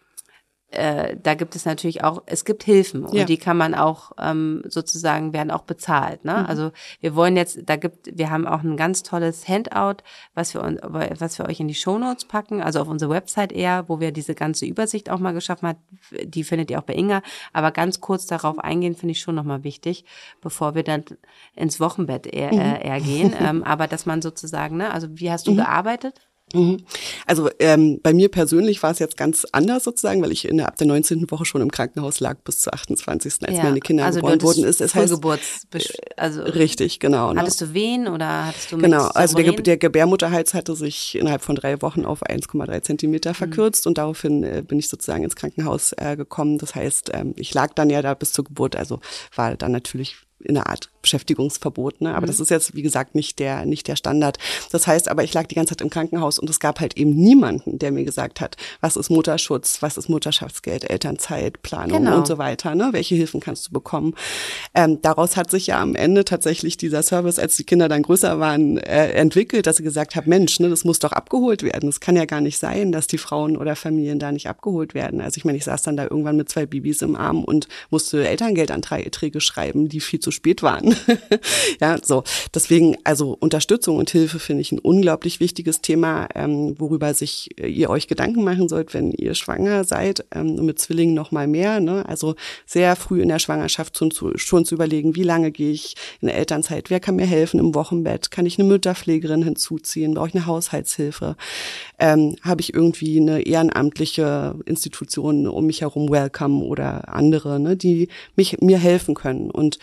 äh, da gibt es natürlich auch, es gibt Hilfen und Ja. die kann man auch ähm, sozusagen werden auch bezahlt. Ne? Also wir wollen jetzt, da gibt, wir haben auch ein ganz tolles Handout, was wir uns, was wir euch in die Shownotes packen, also auf unsere Website eher, wo wir diese ganze Übersicht auch mal geschaffen hat. Die findet ihr auch bei Inga. Aber ganz kurz darauf eingehen finde ich schon nochmal wichtig, bevor wir dann ins Wochenbett eher, äh, eher gehen. ähm, aber dass man sozusagen, ne, also wie hast du gearbeitet? Mhm. Also ähm, bei mir persönlich war es jetzt ganz anders sozusagen, weil ich in der, ab der 19. Woche schon im Krankenhaus lag bis zur 28., als meine Kinder also geboren wurden. Ist, es heißt, Frühgeburts, also richtig, genau. Ne? Hattest du Wehen oder hattest du Genau, also der, der Gebärmutterhals hatte sich innerhalb von drei Wochen auf 1,3 Zentimeter verkürzt und daraufhin äh, bin ich sozusagen ins Krankenhaus äh, gekommen. Das heißt, ähm, ich lag dann ja da bis zur Geburt, also war dann natürlich in einer Art Beschäftigungsverbot, ne? aber das ist jetzt, wie gesagt, nicht der, nicht der Standard. Das heißt aber, ich lag die ganze Zeit im Krankenhaus und es gab halt eben niemanden, der mir gesagt hat, was ist Mutterschutz, was ist Mutterschaftsgeld, Elternzeit, Planung Genau. und so weiter, ne? welche Hilfen kannst du bekommen. Ähm, daraus hat sich ja am Ende tatsächlich dieser Service, als die Kinder dann größer waren, äh, entwickelt, dass sie gesagt haben, Mensch, ne, das muss doch abgeholt werden. Es kann ja gar nicht sein, dass die Frauen oder Familien da nicht abgeholt werden. Also ich meine, ich saß dann da irgendwann mit zwei Babys im Arm und musste Elterngeldanträge schreiben, die viel zu spät waren. ja, so. Deswegen, also Unterstützung und Hilfe finde ich ein unglaublich wichtiges Thema, ähm, worüber sich äh, ihr euch Gedanken machen sollt, wenn ihr schwanger seid, ähm, mit Zwillingen noch mal mehr. Ne? Also sehr früh in der Schwangerschaft schon zu, schon zu überlegen, wie lange gehe ich in der Elternzeit, wer kann mir helfen im Wochenbett, kann ich eine Mütterpflegerin hinzuziehen, brauche ich eine Haushaltshilfe, ähm, habe ich irgendwie eine ehrenamtliche Institution um mich herum, Welcome oder andere, ne, die mich mir helfen können und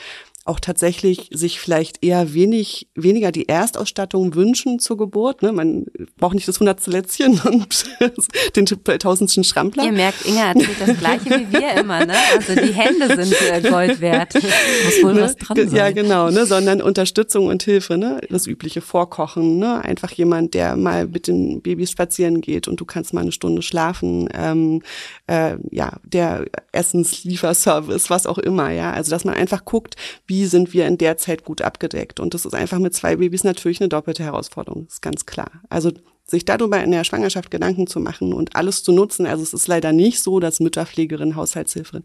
auch tatsächlich sich vielleicht eher wenig, weniger die Erstausstattung wünschen zur Geburt. Ne? Man braucht nicht das hundertste Lätzchen und den tausendsten Schrampler. Ihr merkt, Inga erzählt das Gleiche wie wir immer, ne? Also die Hände sind äh, Gold wert. Muss wohl Ne? was dran sein. Ja, genau, ne? sondern Unterstützung und Hilfe, ne? das übliche Vorkochen, ne? einfach jemand, der mal mit den Babys spazieren geht und du kannst mal eine Stunde schlafen, ähm, äh, ja, der Essenslieferservice, was auch immer, ja, also dass man einfach guckt, wie sind wir in der Zeit gut abgedeckt und das ist einfach mit zwei Babys natürlich eine doppelte Herausforderung, ist ganz klar. Also sich darüber in der Schwangerschaft Gedanken zu machen und alles zu nutzen. Also es ist leider nicht so, dass Mütterpflegerin, Haushaltshilferin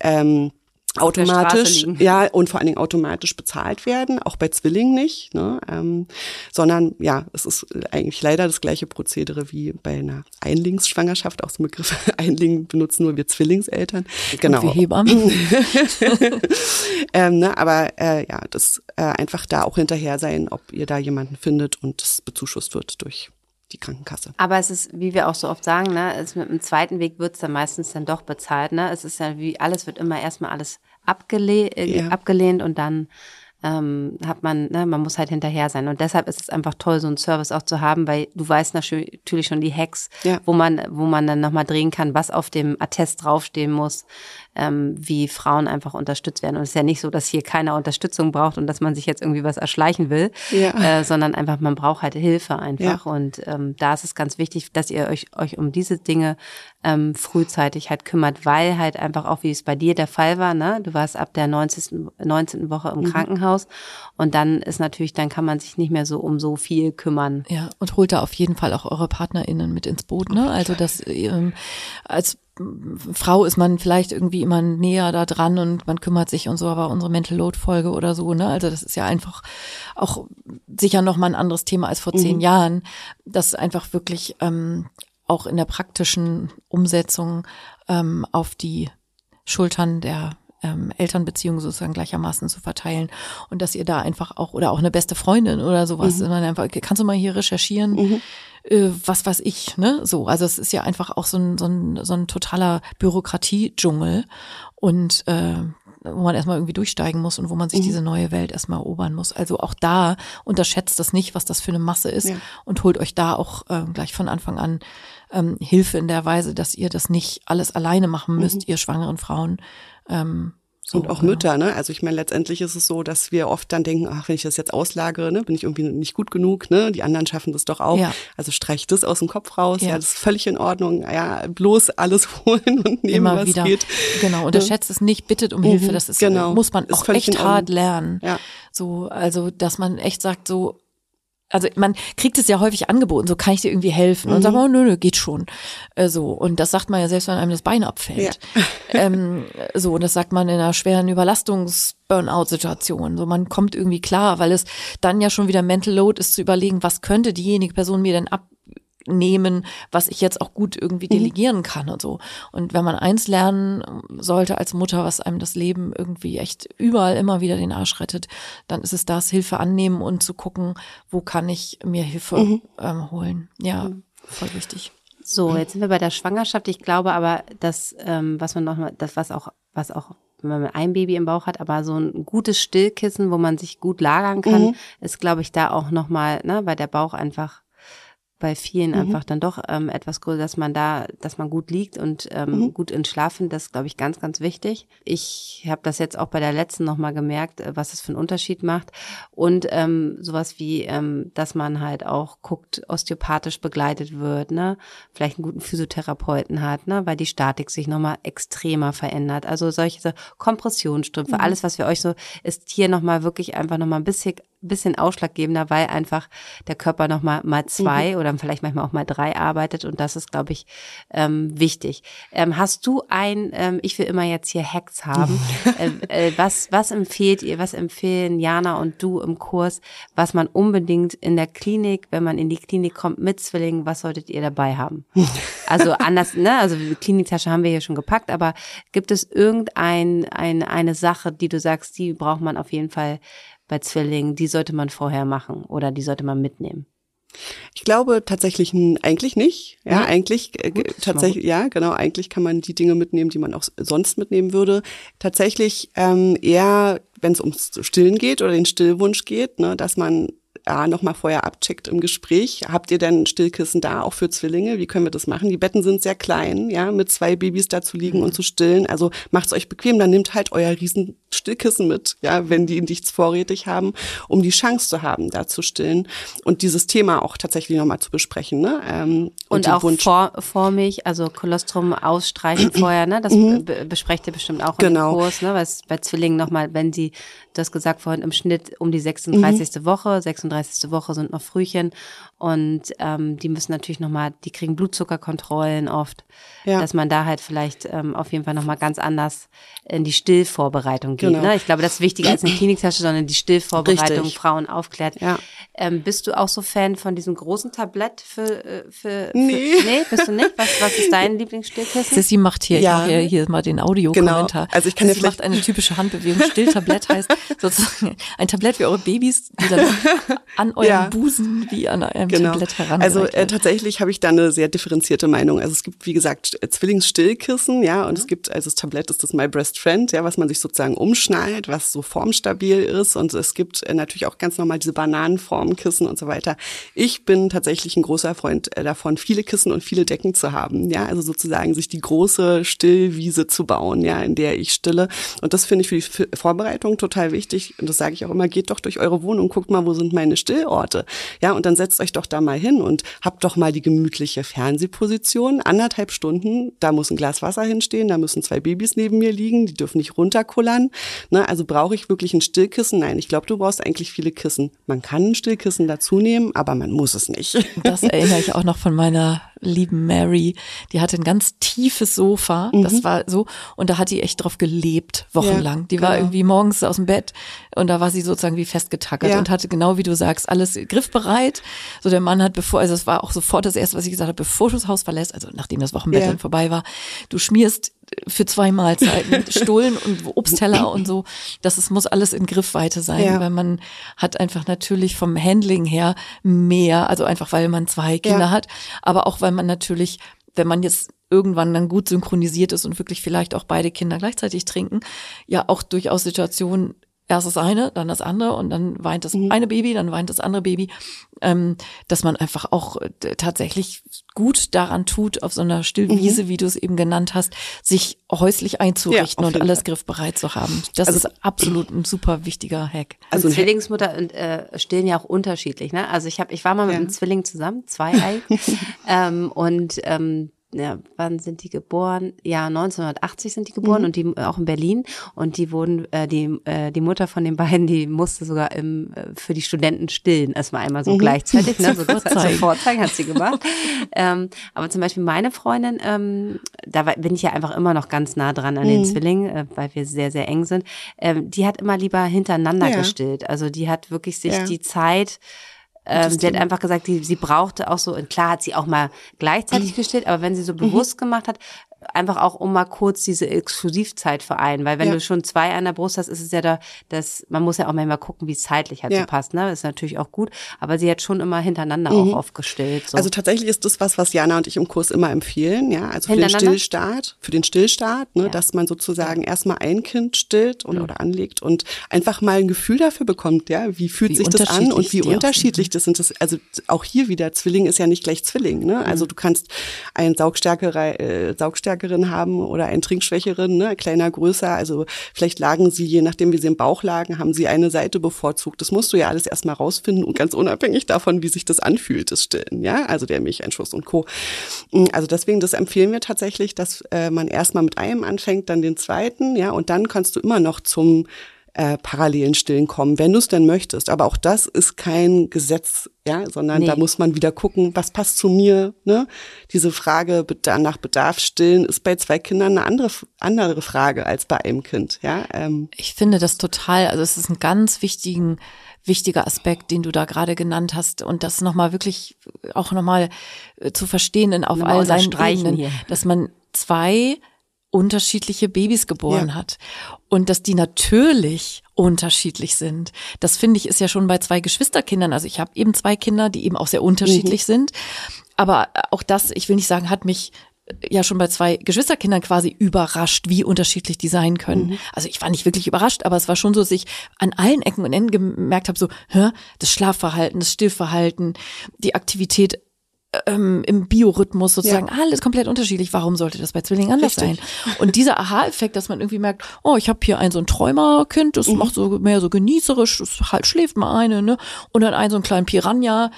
ähm, automatisch, ja, und vor allen Dingen automatisch bezahlt werden, auch bei Zwillingen nicht, ne, ähm, sondern ja, es ist eigentlich leider das gleiche Prozedere wie bei einer Einlingsschwangerschaft, auch so ein Begriff Einling benutzen nur wir Zwillingseltern. Genau. Und wir Hebammen. ähm, ne, aber äh, ja, das äh, einfach da auch hinterher sein, ob ihr da jemanden findet und das bezuschusst wird durch die Krankenkasse. Aber es ist, wie wir auch so oft sagen, ne, es mit dem zweiten Weg wird's dann meistens dann doch bezahlt. Ne? Es ist ja wie alles wird immer erstmal alles abgele äh, Ja. abgelehnt und dann ähm, hat man, ne, man muss halt hinterher sein. Und deshalb ist es einfach toll, so einen Service auch zu haben, weil du weißt natürlich schon die Hacks, Ja. wo man, wo man dann nochmal drehen kann, was auf dem Attest draufstehen muss, ähm, wie Frauen einfach unterstützt werden. Und es ist ja nicht so, dass hier keiner Unterstützung braucht und dass man sich jetzt irgendwie was erschleichen will, Ja. äh, sondern einfach, man braucht halt Hilfe einfach. Ja. Und ähm, da ist es ganz wichtig, dass ihr euch, euch um diese Dinge ähm, frühzeitig halt kümmert, weil halt einfach auch, wie es bei dir der Fall war, ne? Du warst ab der 19. 19. Woche Mhm. im Krankenhaus und dann ist natürlich, dann kann man sich nicht mehr so um so viel kümmern. Ja, und holt da auf jeden Fall auch eure PartnerInnen mit ins Boot, ne? Also das ähm, als Frau ist man vielleicht irgendwie immer näher da dran und man kümmert sich und so, aber unsere Mental Load Folge oder so, ne? Also das ist ja einfach auch sicher noch mal ein anderes Thema als vor zehn Jahren, das einfach wirklich ähm, auch in der praktischen Umsetzung ähm, auf die Schultern der ähm, Elternbeziehungen sozusagen gleichermaßen zu verteilen und dass ihr da einfach auch oder auch eine beste Freundin oder sowas, man einfach, kannst du mal hier recherchieren, äh, was weiß ich, ne? So, also es ist ja einfach auch so ein, so ein, so ein totaler Bürokratie-Dschungel und äh, wo man erstmal irgendwie durchsteigen muss und wo man sich diese neue Welt erstmal erobern muss. Also auch da unterschätzt das nicht, was das für eine Masse ist Ja. und holt euch da auch äh, gleich von Anfang an ähm, Hilfe in der Weise, dass ihr das nicht alles alleine machen müsst, ihr schwangeren Frauen. Ähm, so, und auch genau. Mütter, ne? Also ich meine, letztendlich ist es so, dass wir oft dann denken, ach, wenn ich das jetzt auslagere, ne, bin ich irgendwie nicht gut genug, ne? Die anderen schaffen das doch auch. Ja. Also streich das aus dem Kopf raus, ja. Ja. das ist völlig in Ordnung. Ja, bloß alles holen und nehmen, Immer was wieder. geht. Genau, unterschätzt es nicht, bittet um Hilfe. Das ist, genau. muss man Ist auch echt hart lernen. Ja. So, also, dass man echt sagt, so, also man kriegt es ja häufig angeboten, so kann ich dir irgendwie helfen. Und Mhm. sagt man, oh, nö, nö, geht schon. Äh, so. Und das sagt man ja selbst, wenn einem das Bein abfällt. ähm, so, und das sagt man in einer schweren Überlastungs-Burnout-Situation. So, man kommt irgendwie klar, weil es dann ja schon wieder Mental Load ist zu überlegen, was könnte diejenige Person mir denn abnehmen, was ich jetzt auch gut irgendwie delegieren kann und so. Und wenn man eins lernen sollte als Mutter, was einem das Leben irgendwie echt überall immer wieder den Arsch rettet, dann ist es das, Hilfe annehmen und zu gucken, wo kann ich mir Hilfe ähm, holen. Ja, voll wichtig. So, jetzt sind wir bei der Schwangerschaft. Ich glaube aber, dass, ähm, was man noch mal, das was auch, was auch, wenn man ein Baby im Bauch hat, aber so ein gutes Stillkissen, wo man sich gut lagern kann, ist, glaube ich, da auch nochmal, ne, weil der Bauch einfach bei vielen einfach dann doch ähm, etwas größer, dass man da, dass man gut liegt und ähm, gut entschlafen, das ist, glaube ich, ganz, ganz wichtig. Ich habe das jetzt auch bei der letzten nochmal gemerkt, äh, was es für einen Unterschied macht. Und ähm, sowas wie, ähm, dass man halt auch guckt, osteopathisch begleitet wird, ne, vielleicht einen guten Physiotherapeuten hat, ne, weil die Statik sich nochmal extremer verändert. Also solche so Kompressionsstrümpfe, alles, was wir euch so, ist hier nochmal wirklich einfach nochmal ein bisschen bisschen ausschlaggebender, weil einfach der Körper noch mal mal zwei oder vielleicht manchmal auch mal drei arbeitet und das ist, glaube ich, ähm, wichtig. Ähm, hast du ein, ähm, ich will immer jetzt hier Hacks haben, äh, äh, was was empfiehlt ihr, was empfehlen Jana und du im Kurs, was man unbedingt in der Klinik, wenn man in die Klinik kommt mit Zwillingen, was solltet ihr dabei haben? Also anders, ne? Also die Kliniktasche haben wir hier schon gepackt, aber gibt es irgendein ein, eine Sache, die du sagst, die braucht man auf jeden Fall bei Zwillingen, die sollte man vorher machen oder die sollte man mitnehmen? Ich glaube tatsächlich eigentlich nicht. Ja, Nee? eigentlich äh, Gut, tatsächlich, ja, genau. Eigentlich kann man die Dinge mitnehmen, die man auch sonst mitnehmen würde. Tatsächlich ähm, eher, wenn es ums Stillen geht oder den Stillwunsch geht, ne, dass man ja, noch mal vorher abcheckt im Gespräch. Habt ihr denn Stillkissen da auch für Zwillinge? Wie können wir das machen? Die Betten sind sehr klein, ja, mit zwei Babys da zu liegen und zu stillen. Also macht's euch bequem, dann nehmt halt euer riesen Stillkissen mit, ja, wenn die nichts vorrätig haben, um die Chance zu haben, da zu stillen und dieses Thema auch tatsächlich noch mal zu besprechen, ne? Ähm, Und, den auch Wunsch. vor, Vormilch, also Kolostrum ausstreichen vorher, ne? Das be besprecht ihr bestimmt auch im Mhm. Genau. Kurs, ne? Was bei Zwillingen nochmal, wenn sie, du hast gesagt vorhin, im Schnitt um die 36. Mhm. Woche, 36. Woche sind noch Frühchen und ähm, die müssen natürlich nochmal, die kriegen Blutzuckerkontrollen oft, Ja. dass man da halt vielleicht ähm, auf jeden Fall nochmal ganz anders in die Stillvorbereitung geht. Genau. Ne? Ich glaube, das ist wichtiger als eine Kliniktasche, sondern die Stillvorbereitung, Richtig. Frauen aufklärt. Ja. Ähm, bist du auch so Fan von diesem großen Tablett für, äh, für, Nee. für nee, bist du nicht? Was, was ist dein Lieblingsstillkissen? Sissy macht hier, Ja. ich mache hier, hier mal den Audiokommentar. Genau. Also ich kann ja Sissy macht eine typische Handbewegung. Stilltablett heißt sozusagen ein Tablett für eure Babys, die dann an euren Ja. Busen wie an einem Genau. Tablett heran. Also äh, tatsächlich habe ich da eine sehr differenzierte Meinung. Also es gibt, wie gesagt, äh, Zwillingsstillkissen, ja, und es gibt, also das Tablett ist das My Breast Friend, ja, was man sich sozusagen umschnallt, was so formstabil ist. Und es gibt äh, natürlich auch ganz normal diese Bananenformkissen und so weiter. Ich bin tatsächlich ein großer Freund äh, davon, viele Kissen und viele Decken zu haben, ja, also sozusagen sich die große Stillwiese zu bauen, ja, in der ich stille. Und das finde ich für die Vorbereitung total wichtig. Und das sage ich auch immer, geht doch durch eure Wohnung, guckt mal, wo sind meine Stillorte. Ja, und dann setzt euch doch da mal hin und habt doch mal die gemütliche Fernsehposition, anderthalb Stunden, da muss ein Glas Wasser hinstehen, da müssen zwei Babys neben mir liegen, die dürfen nicht runterkullern. Ne, also brauche ich wirklich ein Stillkissen? Nein, ich glaube, du brauchst eigentlich viele Kissen. Man kann ein Stillkissen dazu nehmen, aber man muss es nicht. Das erinnere ich auch noch von meiner lieben Mary. Die hatte ein ganz tiefes Sofa. Mhm. Das war so. Und da hat die echt drauf gelebt, wochenlang. die war genau. irgendwie morgens aus dem Bett und da war sie sozusagen wie festgetackert Ja. und hatte genau wie du sagst, alles griffbereit. So der Mann hat bevor, also es war auch sofort das erste, was ich gesagt habe, bevor du das Haus verlässt, also nachdem das Wochenbett Ja. dann vorbei war, du schmierst für zwei Mahlzeiten Stullen und Obstteller und so. Das es muss alles in Griffweite sein, Ja. weil man hat einfach natürlich vom Handling her mehr, also einfach weil man zwei Kinder Ja. hat, aber auch weil man natürlich, wenn man jetzt irgendwann dann gut synchronisiert ist und wirklich vielleicht auch beide Kinder gleichzeitig trinken, ja auch durchaus Situationen erst das eine, dann das andere und dann weint das eine Baby, dann weint das andere Baby, ähm, dass man einfach auch äh, tatsächlich gut daran tut, auf so einer Stillwiese, wie du es eben genannt hast, sich häuslich einzurichten auf und alles Fall. griffbereit zu haben. Das Also- ist absolut ein super wichtiger Hack. Also Zwillingsmutter und äh, stillen ja auch unterschiedlich, ne? Also ich habe, ich war mal mit Ja. einem Zwilling zusammen, zwei Ei, ähm, und ähm, ja, wann sind die geboren? Ja, 1980 sind die geboren Mhm. und die auch in Berlin und die wurden äh, die äh, die Mutter von den beiden, die musste sogar im äh, für die Studenten stillen. War einmal so Mhm. gleichzeitig, ne, so Vorzeigen. Vorzeigen. Vorzeigen hat sie gemacht. ähm, aber zum Beispiel meine Freundin, ähm, da bin ich ja einfach immer noch ganz nah dran an den Mhm. Zwillingen, äh, weil wir sehr sehr eng sind. Ähm, die hat immer lieber hintereinander Ja. gestillt. Also die hat wirklich sich Ja. die Zeit ähm, sie hat einfach gesagt, die, sie brauchte auch so, und klar hat sie auch mal gleichzeitig gestillt, aber wenn sie Mhm. so bewusst gemacht hat, einfach auch um mal kurz diese Exklusivzeit vereinen, weil wenn Ja. du schon zwei an der Brust hast, ist es ja da, dass man muss ja auch manchmal gucken, wie es zeitlich halt Ja. so passt, ne? Ist natürlich auch gut, aber sie hat schon immer hintereinander Mhm. auch oft gestillt. So. Also tatsächlich ist das was, was Jana und ich im Kurs immer empfehlen, ja, also für den? Stillstart, für den Stillstart, ne, Ja. dass man sozusagen erstmal ein Kind stillt oder, oder anlegt und einfach mal ein Gefühl dafür bekommt, ja, wie fühlt Wie sich das an und wie unterschiedlich das sind. Das, also auch hier wieder, Zwilling ist ja nicht gleich Zwilling, ne? Also du kannst einen Saugstärkere, äh, Saugstärkeren haben oder einen Trinkschwächeren, ne, kleiner, größer. Also vielleicht lagen sie, je nachdem wie sie im Bauch lagen, haben sie eine Seite bevorzugt. Das musst du ja alles erstmal rausfinden und ganz unabhängig davon, wie sich das anfühlt, das Stillen, ja, also der Milcheinschuss und Co. Also deswegen, das empfehlen wir tatsächlich, dass äh, man erstmal mit einem anfängt, dann den zweiten, ja, und dann kannst du immer noch zum äh, parallelen Stillen kommen, wenn du es denn möchtest. Aber auch das ist kein Gesetz, ja, sondern Nee. da muss man wieder gucken, was passt zu mir. Ne? Diese Frage nach Bedarf stillen ist bei zwei Kindern eine andere andere Frage als bei einem Kind. Ja, ähm, Ich finde das total, also es ist ein ganz wichtigen, wichtiger Aspekt, den du da gerade genannt hast und das nochmal wirklich auch nochmal äh, zu verstehen in, auf all seinen Ebenen, dass man zwei unterschiedliche Babys geboren Ja. hat und dass die natürlich unterschiedlich sind. Das finde ich ist ja schon bei zwei Geschwisterkindern. Also ich habe eben zwei Kinder, die eben auch sehr unterschiedlich sind. Aber auch das, ich will nicht sagen, hat mich ja schon bei zwei Geschwisterkindern quasi überrascht, wie unterschiedlich die sein können. Also ich war nicht wirklich überrascht, aber es war schon so, dass ich an allen Ecken und Enden gemerkt habe, so, hä, das Schlafverhalten, das Stillverhalten, die Aktivität ähm, im Biorhythmus sozusagen, alles komplett unterschiedlich. Warum sollte das bei Zwillingen anders Richtig. sein? Und dieser Aha-Effekt, dass man irgendwie merkt, oh, ich habe hier ein so ein Träumerkind, das macht so mehr so genießerisch, das halt schläft mal eine, ne? Und dann einen so einen kleinen Piranha,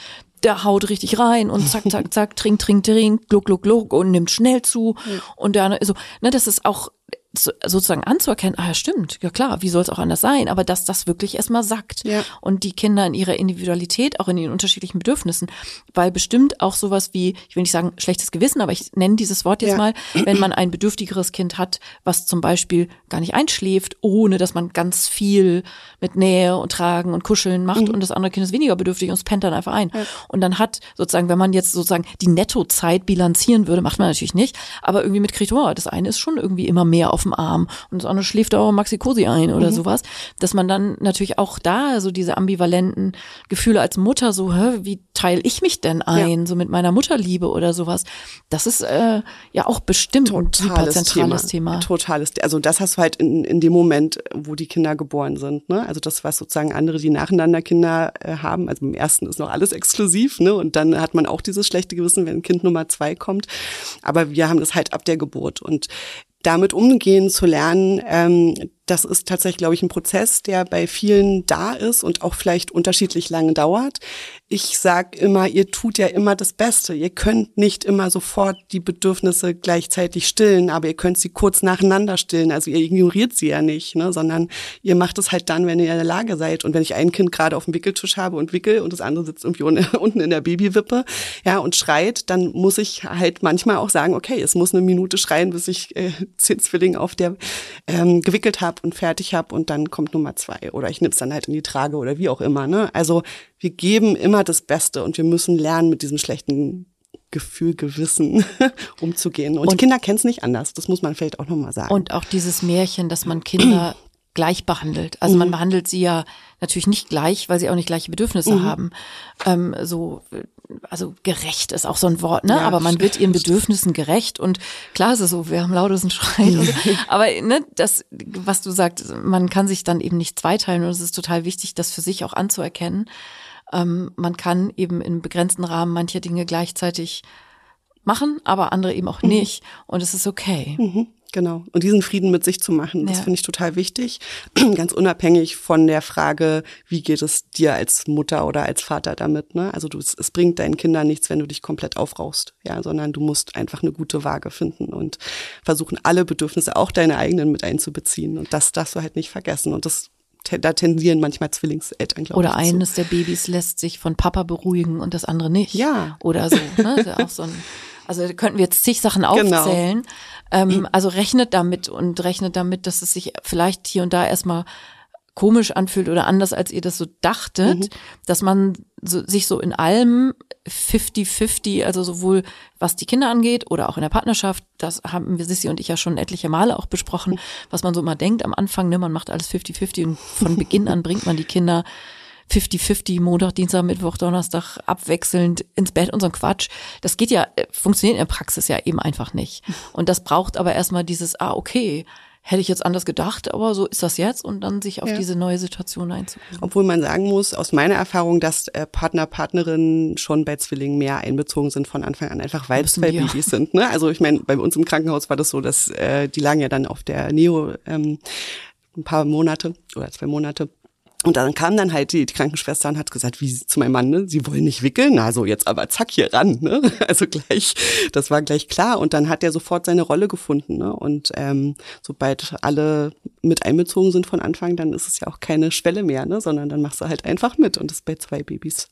der haut richtig rein und zack, zack, zack, trink, trink, trink, gluck, gluck, gluck und nimmt schnell zu. Und dann so, ne, das ist auch sozusagen anzuerkennen, ah ja, stimmt, ja klar, wie soll es auch anders sein, aber dass das wirklich erstmal sagt Ja. und die Kinder in ihrer Individualität, auch in ihren unterschiedlichen Bedürfnissen, weil bestimmt auch sowas wie, ich will nicht sagen schlechtes Gewissen, aber ich nenne dieses Wort jetzt Ja. mal, wenn man ein bedürftigeres Kind hat, was zum Beispiel gar nicht einschläft, ohne dass man ganz viel mit Nähe und Tragen und Kuscheln macht Mhm. und das andere Kind ist weniger bedürftig und es pennt dann einfach ein. Und dann hat sozusagen, wenn man jetzt sozusagen die Nettozeit bilanzieren würde, macht man natürlich nicht, aber irgendwie mitkriegt, oh, das eine ist schon irgendwie immer mehr auf dem Arm und das andere schläft auch Maxi Cosi ein Mhm. oder sowas, dass man dann natürlich auch da so diese ambivalenten Gefühle als Mutter so, hä, wie teile ich mich denn ein, so mit meiner Mutterliebe oder sowas, das ist äh, ja auch bestimmt ein super totales zentrales Thema. Thema. Totales, also das hast du halt in, in dem Moment, wo die Kinder geboren sind. Ne? Also das, was sozusagen andere, die nacheinander Kinder äh, haben, also im ersten ist noch alles exklusiv, ne? Und dann hat man auch dieses schlechte Gewissen, wenn Kind Nummer zwei kommt. Aber wir haben das halt ab der Geburt. Und damit umgehen zu lernen, ähm, das ist tatsächlich, glaube ich, ein Prozess, der bei vielen da ist und auch vielleicht unterschiedlich lange dauert. Ich sag immer, ihr tut ja immer das Beste. Ihr könnt nicht immer sofort die Bedürfnisse gleichzeitig stillen, aber ihr könnt sie kurz nacheinander stillen. Also ihr ignoriert sie ja nicht, ne, sondern ihr macht es halt dann, wenn ihr in der Lage seid. Und wenn ich ein Kind gerade auf dem Wickeltisch habe und wickel und das andere sitzt irgendwie un- unten in der Babywippe, ja, und schreit, dann muss ich halt manchmal auch sagen, okay, es muss eine Minute schreien, bis ich äh, zehn Zwillinge auf der ähm, gewickelt habe und fertig habe und dann kommt Nummer zwei. Oder ich nimm's dann halt in die Trage oder wie auch immer. Ne? Also wir geben immer das Beste und wir müssen lernen, mit diesem schlechten Gefühl, Gewissen umzugehen. Und, die Kinder kennen es nicht anders. Das muss man vielleicht auch nochmal sagen. Und auch dieses Märchen, dass man Kinder gleich behandelt. Also Mhm. man behandelt sie ja natürlich nicht gleich, weil sie auch nicht gleiche Bedürfnisse Mhm. haben. Ähm, so, also gerecht ist auch so ein Wort, ne? Ja, Aber man wird ihren Bedürfnissen gerecht und klar ist es so, wir haben lautesten Schrei. und so. Aber ne, das, was du sagst, man kann sich dann eben nicht zweiteilen und es ist total wichtig, das für sich auch anzuerkennen. Ähm, man kann eben in begrenzten Rahmen manche Dinge gleichzeitig machen, aber andere eben Mhm. auch nicht. Und es ist okay. Genau. Und diesen Frieden mit sich zu machen, das Ja. finde ich total wichtig. Ganz unabhängig von der Frage, wie geht es dir als Mutter oder als Vater damit, ne? Also du, es, es bringt deinen Kindern nichts, wenn du dich komplett aufrauchst, ja, sondern du musst einfach eine gute Waage finden und versuchen, alle Bedürfnisse, auch deine eigenen mit einzubeziehen. Und das darfst du halt nicht vergessen. Und das, da tendieren manchmal Zwillingseltern, glaube ich. Oder eines der Babys lässt sich von Papa beruhigen und das andere nicht. Ja. Oder so. Ne? Das ist ja auch so ein, also da könnten wir jetzt zig Sachen Genau. aufzählen. Ähm, also rechnet damit und rechnet damit, dass es sich vielleicht hier und da erstmal komisch anfühlt oder anders, als ihr das so dachtet, Mhm. dass man so, sich so in allem 50-50, also sowohl was die Kinder angeht oder auch in der Partnerschaft, das haben wir Sissi und ich ja schon etliche Male auch besprochen, was man so mal denkt am Anfang, ne, man macht alles 50-50 und von Beginn an bringt man die Kinder 50-50, Montag, Dienstag, Mittwoch, Donnerstag abwechselnd ins Bett und so ein Quatsch. Das geht ja, äh, funktioniert in der Praxis ja eben einfach nicht. Und das braucht aber erstmal dieses, ah, okay, hätte ich jetzt anders gedacht, aber so ist das jetzt und dann sich auf Ja. diese neue Situation einzugehen. Obwohl man sagen muss, aus meiner Erfahrung, dass äh, Partner, Partnerinnen schon bei Zwillingen mehr einbezogen sind von Anfang an, einfach weil es zwei. Babys sind. Ne? Also ich meine, bei uns im Krankenhaus war das so, dass äh, die lagen ja dann auf der Neo ähm, ein paar Monate oder zwei Monate. Und dann kam dann halt die, die Krankenschwester und hat gesagt, wie zu meinem Mann, ne, sie wollen nicht wickeln, na so jetzt aber zack hier ran, ne? Also gleich, das war gleich klar. Und dann hat er sofort seine Rolle gefunden, ne? Und ähm, sobald alle mit einbezogen sind von Anfang, dann ist es ja auch keine Schwelle mehr, ne? Sondern dann machst du halt einfach mit und das bei zwei Babys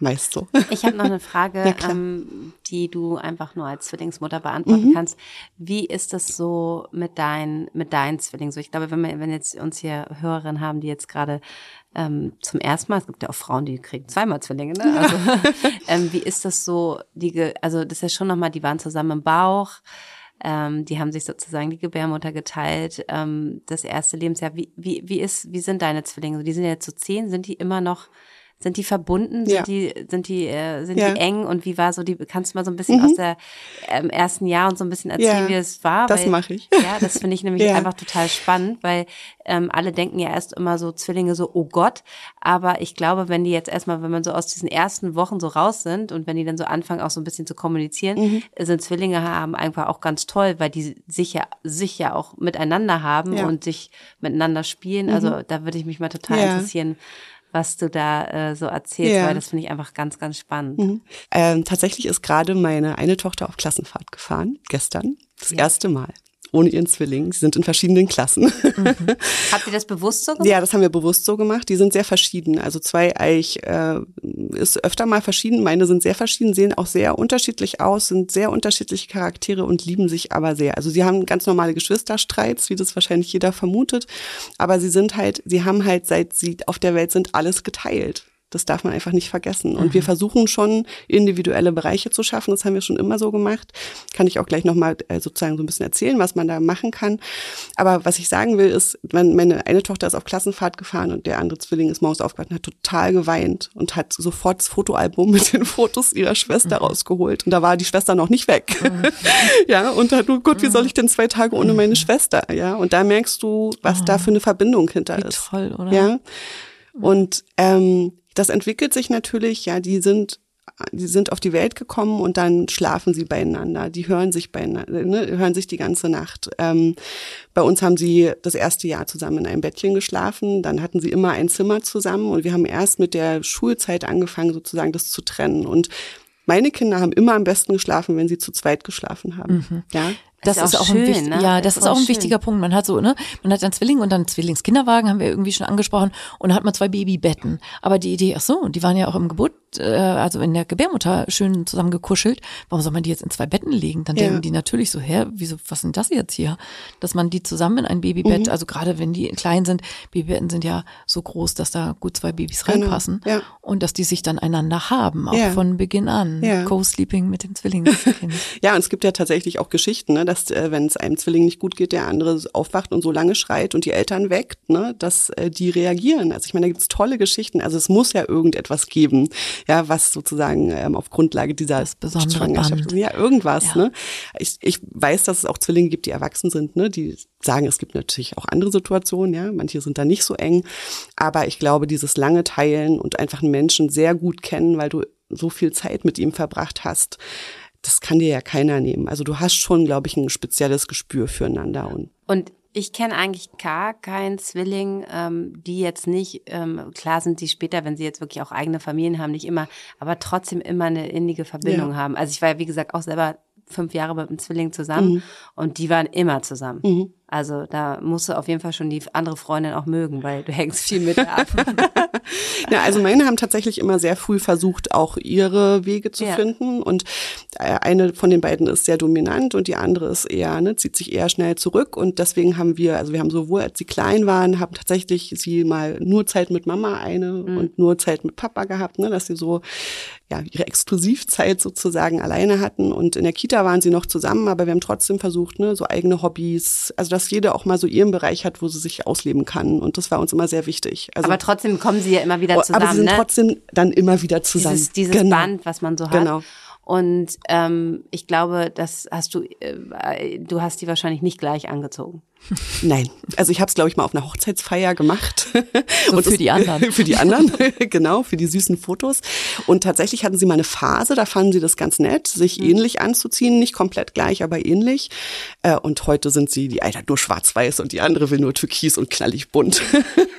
meist so. Ich habe noch eine Frage, ähm, die du einfach nur als Zwillingsmutter beantworten Mhm. kannst. Wie ist das so mit deinen mit deinen Zwillingen? So, ich glaube, wenn wir wenn jetzt uns hier Hörerinnen haben, die jetzt gerade ähm, zum ersten Mal, es gibt ja auch Frauen, die kriegen zweimal Zwillinge, ne? Also, ähm, wie ist das so? Die, also das ist ja schon nochmal, die waren zusammen im Bauch. Ähm, die haben sich sozusagen die Gebärmutter geteilt. Ähm, das erste Lebensjahr. Wie, wie, wie ist, wie sind deine Zwillinge? Die sind ja jetzt so zehn. Sind die immer noch, sind die verbunden? Sind Ja. die, sind die, äh, sind Ja. Mhm. die eng? Und wie war so die, kannst du mal so ein bisschen aus der ähm, ersten Jahr und so ein bisschen erzählen, Ja, wie es war? das mache ich. Ja, das finde ich nämlich einfach total spannend, weil ähm, alle denken ja erst immer so Zwillinge so, oh Gott. Aber ich glaube, wenn die jetzt erstmal, wenn man so aus diesen ersten Wochen so raus sind und wenn die dann so anfangen, auch so ein bisschen zu kommunizieren, Mhm. sind Zwillinge haben einfach auch ganz toll, weil die sich ja, sich ja auch miteinander haben. Mhm. und sich miteinander spielen. Also da würde ich mich mal total interessieren, was du da äh, so erzählst, Ja. weil das finde ich einfach ganz, ganz spannend. Mhm. Ähm, tatsächlich ist gerade meine eine Tochter auf Klassenfahrt gefahren, gestern, das erste Mal. Ohne ihren Zwilling. Sie sind in verschiedenen Klassen. Habt ihr das bewusst so gemacht? Ja, das haben wir bewusst so gemacht. Die sind sehr verschieden. Also Zweieich äh, ist öfter mal verschieden. Meine sind sehr verschieden, sehen auch sehr unterschiedlich aus, sind sehr unterschiedliche Charaktere und lieben sich aber sehr. Also sie haben ganz normale Geschwisterstreits, wie das wahrscheinlich jeder vermutet. Aber sie sind halt, sie haben halt, seit sie auf der Welt sind, alles geteilt. Das darf man einfach nicht vergessen. Und wir versuchen schon, individuelle Bereiche zu schaffen. Das haben wir schon immer so gemacht. Kann ich auch gleich nochmal äh, sozusagen so ein bisschen erzählen, was man da machen kann. Aber was ich sagen will, ist, wenn meine eine Tochter ist auf Klassenfahrt gefahren und der andere Zwilling ist morgens aufgewacht und hat total geweint und hat sofort das Fotoalbum mit den Fotos ihrer Schwester rausgeholt. Und da war die Schwester noch nicht weg. ja, und hat, oh Gott, wie soll ich denn zwei Tage ohne meine Schwester? Ja, und da merkst du, was da für eine Verbindung hinter Wie ist. toll, oder? Ja. Und ähm, das entwickelt sich natürlich, ja, die sind die sind auf die Welt gekommen und dann schlafen sie beieinander. Die hören sich beieinander, ne, hören sich die ganze Nacht. Ähm, bei uns haben sie das erste Jahr zusammen in einem Bettchen geschlafen. Dann hatten sie immer ein Zimmer zusammen und wir haben erst mit der Schulzeit angefangen, sozusagen das zu trennen. Und meine Kinder haben immer am besten geschlafen, wenn sie zu zweit geschlafen haben. Ja. Das Ist ist, auch auch, schön, ein wichtig, ne? ja, das Ist ist auch ein wichtiger Punkt. Man hat so, ne, man hat einen Zwilling und dann einen Zwillingskinderwagen, haben wir irgendwie schon angesprochen, und dann hat man zwei Babybetten. Aber die Idee, ach so, die waren ja auch im Geburt, äh, also in der Gebärmutter schön zusammen gekuschelt. Warum soll man die jetzt in zwei Betten legen? Dann Ja. denken die natürlich so, hä, wieso, was sind das jetzt hier? Dass man die zusammen in ein Babybett, also gerade wenn die klein sind, Babybetten sind ja so groß, dass da gut zwei Babys Genau, reinpassen. ja. Und dass die sich dann einander haben, auch Ja. von Beginn an. Ja. Co-sleeping mit dem Zwillingskind. Ja, und es gibt ja tatsächlich auch Geschichten, ne, dass äh, wenn es einem Zwilling nicht gut geht, der andere aufwacht und so lange schreit und die Eltern weckt, ne, dass äh, die reagieren. Also ich meine, da gibt's tolle Geschichten. Also es muss ja irgendetwas geben, ja, was sozusagen ähm, auf Grundlage dieser Schwangerschaft, Band. ja irgendwas. Ja. Ne, ich, ich weiß, dass es auch Zwillinge gibt, die erwachsen sind, ne, die sagen, es gibt natürlich auch andere Situationen, ja, manche sind da nicht so eng, aber ich glaube, dieses lange Teilen und einfach einen Menschen sehr gut kennen, weil du so viel Zeit mit ihm verbracht hast das kann dir ja keiner nehmen. Also du hast schon, glaube ich, ein spezielles Gespür füreinander und Und ich kenne eigentlich gar keinen Zwilling, ähm, die jetzt nicht, ähm, klar sind die später, wenn sie jetzt wirklich auch eigene Familien haben, nicht immer, aber trotzdem immer eine innige Verbindung Ja. haben. Also ich war ja, wie gesagt, auch selber fünf Jahre mit einem Zwilling zusammen Mhm. und die waren immer zusammen. Also da musst du auf jeden Fall schon die andere Freundin auch mögen, weil du hängst viel mit ab. Ja, also meine haben tatsächlich immer sehr früh versucht, auch ihre Wege zu Ja. finden. Und äh, eine von den beiden ist sehr dominant und die andere ist eher, ne, zieht sich eher schnell zurück. Und deswegen haben wir, also wir haben sowohl, als sie klein waren, haben tatsächlich sie mal nur Zeit mit Mama eine Mhm. und nur Zeit mit Papa gehabt, ne, dass sie so ja, ihre Exklusivzeit sozusagen alleine hatten. Und in der Kita waren sie noch zusammen, aber wir haben trotzdem versucht, ne, so eigene Hobbys, also dass jede auch mal so ihren Bereich hat, wo sie sich ausleben kann. Und das war uns immer sehr wichtig. Also, aber trotzdem kommen sie ja immer wieder Oh, zusammen. aber sie sind ne? trotzdem dann immer wieder zusammen. Dieses, dieses genau. Band, was man so hat. Genau. Und ähm, ich glaube, das hast du, äh, du hast die wahrscheinlich nicht gleich angezogen. Nein, also ich habe es glaube ich mal auf einer Hochzeitsfeier gemacht. So für es- die anderen. für die anderen, genau, für die süßen Fotos. Und tatsächlich hatten sie mal eine Phase, da fanden sie das ganz nett, sich Mhm. ähnlich anzuziehen, nicht komplett gleich, aber ähnlich. Äh, Und heute sind sie, die eine hat nur schwarz-weiß und die andere will nur türkis und knallig bunt.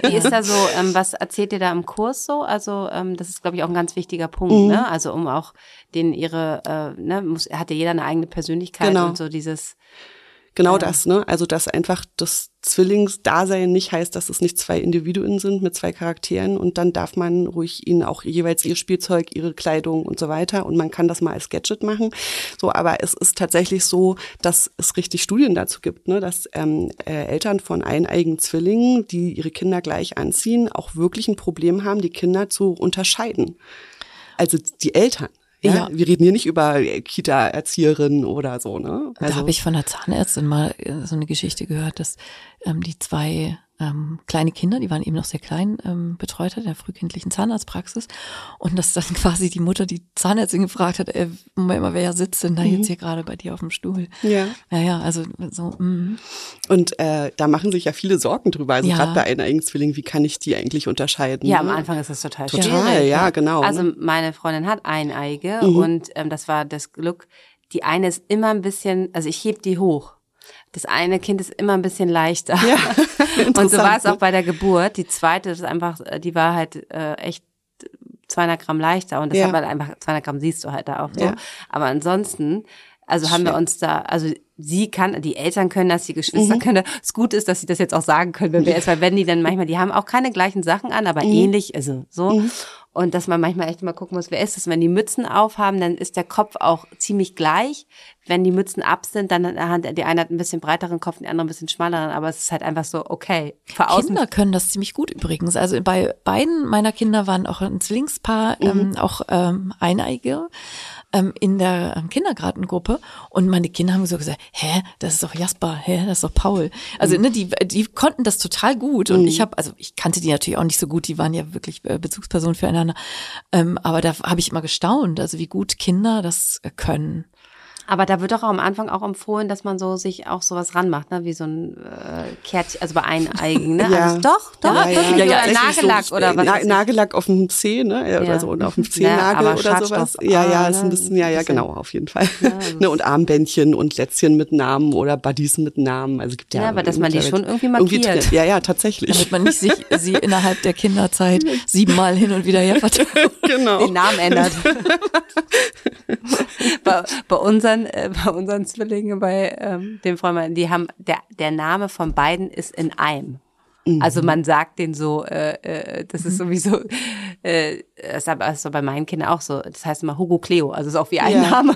Wie ist da so, ähm, was erzählt ihr da im Kurs so? Also ähm, das ist, glaube ich, auch ein ganz wichtiger Punkt, Mhm. ne? Also um auch den ihre, äh, ne, muss, hat ja jeder eine eigene Persönlichkeit Genau. und so dieses, Genau das, ne? Also, dass einfach das Zwillingsdasein nicht heißt, dass es nicht zwei Individuen sind mit zwei Charakteren und dann darf man ruhig ihnen auch jeweils ihr Spielzeug, ihre Kleidung und so weiter und man kann das mal als Gadget machen. So, aber es ist tatsächlich so, dass es richtig Studien dazu gibt, ne? dass ähm, äh, Eltern von eineigen Zwillingen, die ihre Kinder gleich anziehen, auch wirklich ein Problem haben, die Kinder zu unterscheiden. Also die Eltern. Ja, Ja. wir reden hier nicht über Kita-Erzieherin oder so, ne? Da habe ich von der Zahnärztin mal äh, so eine Geschichte gehört, dass ähm, die zwei ähm, kleine Kinder, die waren eben noch sehr klein, ähm, betreut hat in der frühkindlichen Zahnarztpraxis und dass dann quasi die Mutter die Zahnärztin gefragt hat, äh, Moment mal, wer sitzt denn da jetzt hier gerade bei dir auf dem Stuhl? Ja. Ja, ja, also so, mm. Und äh, da machen sich ja viele Sorgen drüber. Also Ja. gerade bei eineigen Zwillingen, wie kann ich die eigentlich unterscheiden? ja, am ne? Anfang ist das total, Total, schwierig. ja, genau, Also ne? meine Freundin hat Eineige Mhm. und ähm, das war das Glück. Die eine ist immer ein bisschen, also ich heb die hoch. Das eine Kind ist immer ein bisschen leichter. Ja, Und so war es ne? auch bei der Geburt. Die zweite ist einfach, äh, die war halt äh, echt 200 Gramm leichter und das Ja. hat man einfach, 200 Gramm siehst du halt da auch so. Ja. Aber ansonsten, also haben wir uns da, also sie kann, die Eltern können das, die Mhm. Geschwister können das. Das Gute ist, dass sie das jetzt auch sagen können, wenn wir jetzt, weil wenn die dann manchmal, die haben auch keine gleichen Sachen an, aber Mhm. ähnlich, also so. Und dass man manchmal echt mal gucken muss, wer ist das? Wenn die Mützen aufhaben, dann ist der Kopf auch ziemlich gleich. Wenn die Mützen ab sind, dann hat die eine hat ein bisschen breiteren Kopf, die andere ein bisschen schmaleren, aber es ist halt einfach so, okay. Kinder können das ziemlich gut übrigens. Also bei beiden meiner Kinder waren auch ein Zwillingspaar, ähm, auch ähm, Eineige ähm, in der ähm, Kindergartengruppe. Und meine Kinder haben so gesagt, hä, das ist doch Jasper, hä, das ist doch Paul. Also ne, die die konnten das total gut. Und ich habe, also ich kannte die natürlich auch nicht so gut, die waren ja wirklich äh, Bezugspersonen füreinander, ähm, aber da habe ich immer gestaunt, also wie gut Kinder das äh, können. Aber da wird doch am Anfang auch empfohlen, dass man so sich auch sowas ranmacht, ne? wie so ein äh, Kärtchen, also bei Eineigen, ne? Ja. Also doch, doch, Ja, ja, oder ja, tatsächlich Nagellack so, oder was. Na. Nagellack auf dem Zeh, ne? Ja. Ja. Oder so, oder auf dem Ja, Zehennagel aber oder sowas. Ja, ja, ah, ist ein ne? bisschen, ja, ja, genau, auf jeden Fall. ne, und Armbändchen und Lätzchen mit Namen oder Buddies mit Namen. Also gibt ja. Ja, aber dass man die schon irgendwie markiert. drin. Ja, ja, tatsächlich. Damit man nicht sich sie innerhalb der Kinderzeit siebenmal hin und wieder her vertauscht. genau. den Namen ändert. bei, bei unseren, äh, bei unseren Zwillingen, bei ähm, dem Freund, die haben der der Name von beiden ist in einem. Also man sagt den so, äh, äh, das ist sowieso, äh, das ist aber bei meinen Kindern auch so. Das heißt immer Hugo Cleo, also ist auch wie ein Ja. Name.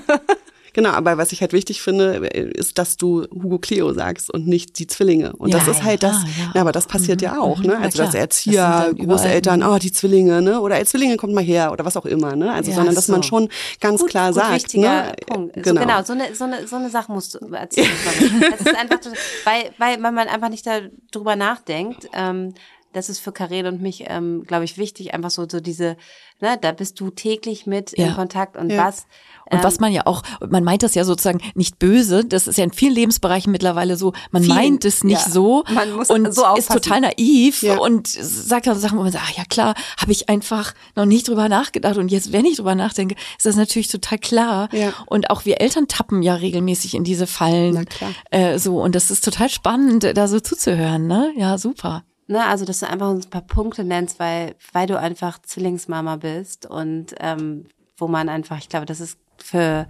Genau, aber was ich halt wichtig finde, ist, dass du Hugo Cleo sagst und nicht die Zwillinge. Und Ja, das ist halt das, ja, ja. ja, aber das passiert ja auch, ne? Ja, Also klar. dass Das Erzieher, sind dann überall- Großeltern, oh, die Zwillinge, ne? Oder ey, Zwillinge kommt mal her oder was auch immer, ne? Also Ja, sondern dass man so. schon ganz klar gut, sagt, wichtiger ne? Punkt. Genau. So, genau, so eine, so eine, so eine Sache musst du erzählen. Das ist einfach, weil, weil, man einfach nicht darüber nachdenkt, ähm, das ist für Karen und mich, ähm, glaube ich, wichtig, einfach so, so diese, ne, da bist du täglich mit Ja. in Kontakt und Ja. was. Und ähm, was man ja auch, man meint das ja sozusagen nicht böse, das ist ja in vielen Lebensbereichen mittlerweile so, man Vielen, meint es nicht ja. so Man muss und so ist aufpassen. total naiv Ja. und sagt dann Sachen, wo man sagt, ach ja klar, habe ich einfach noch nicht drüber nachgedacht und jetzt, wenn ich drüber nachdenke, ist das natürlich total klar. Ja. Und auch wir Eltern tappen ja regelmäßig in diese Fallen. Äh, so, und das ist total spannend, da so zuzuhören, ne? Ja, super. Ne, also dass du einfach ein paar Punkte nennst, weil, weil du einfach Zwillingsmama bist und ähm, wo man einfach, ich glaube, das ist für,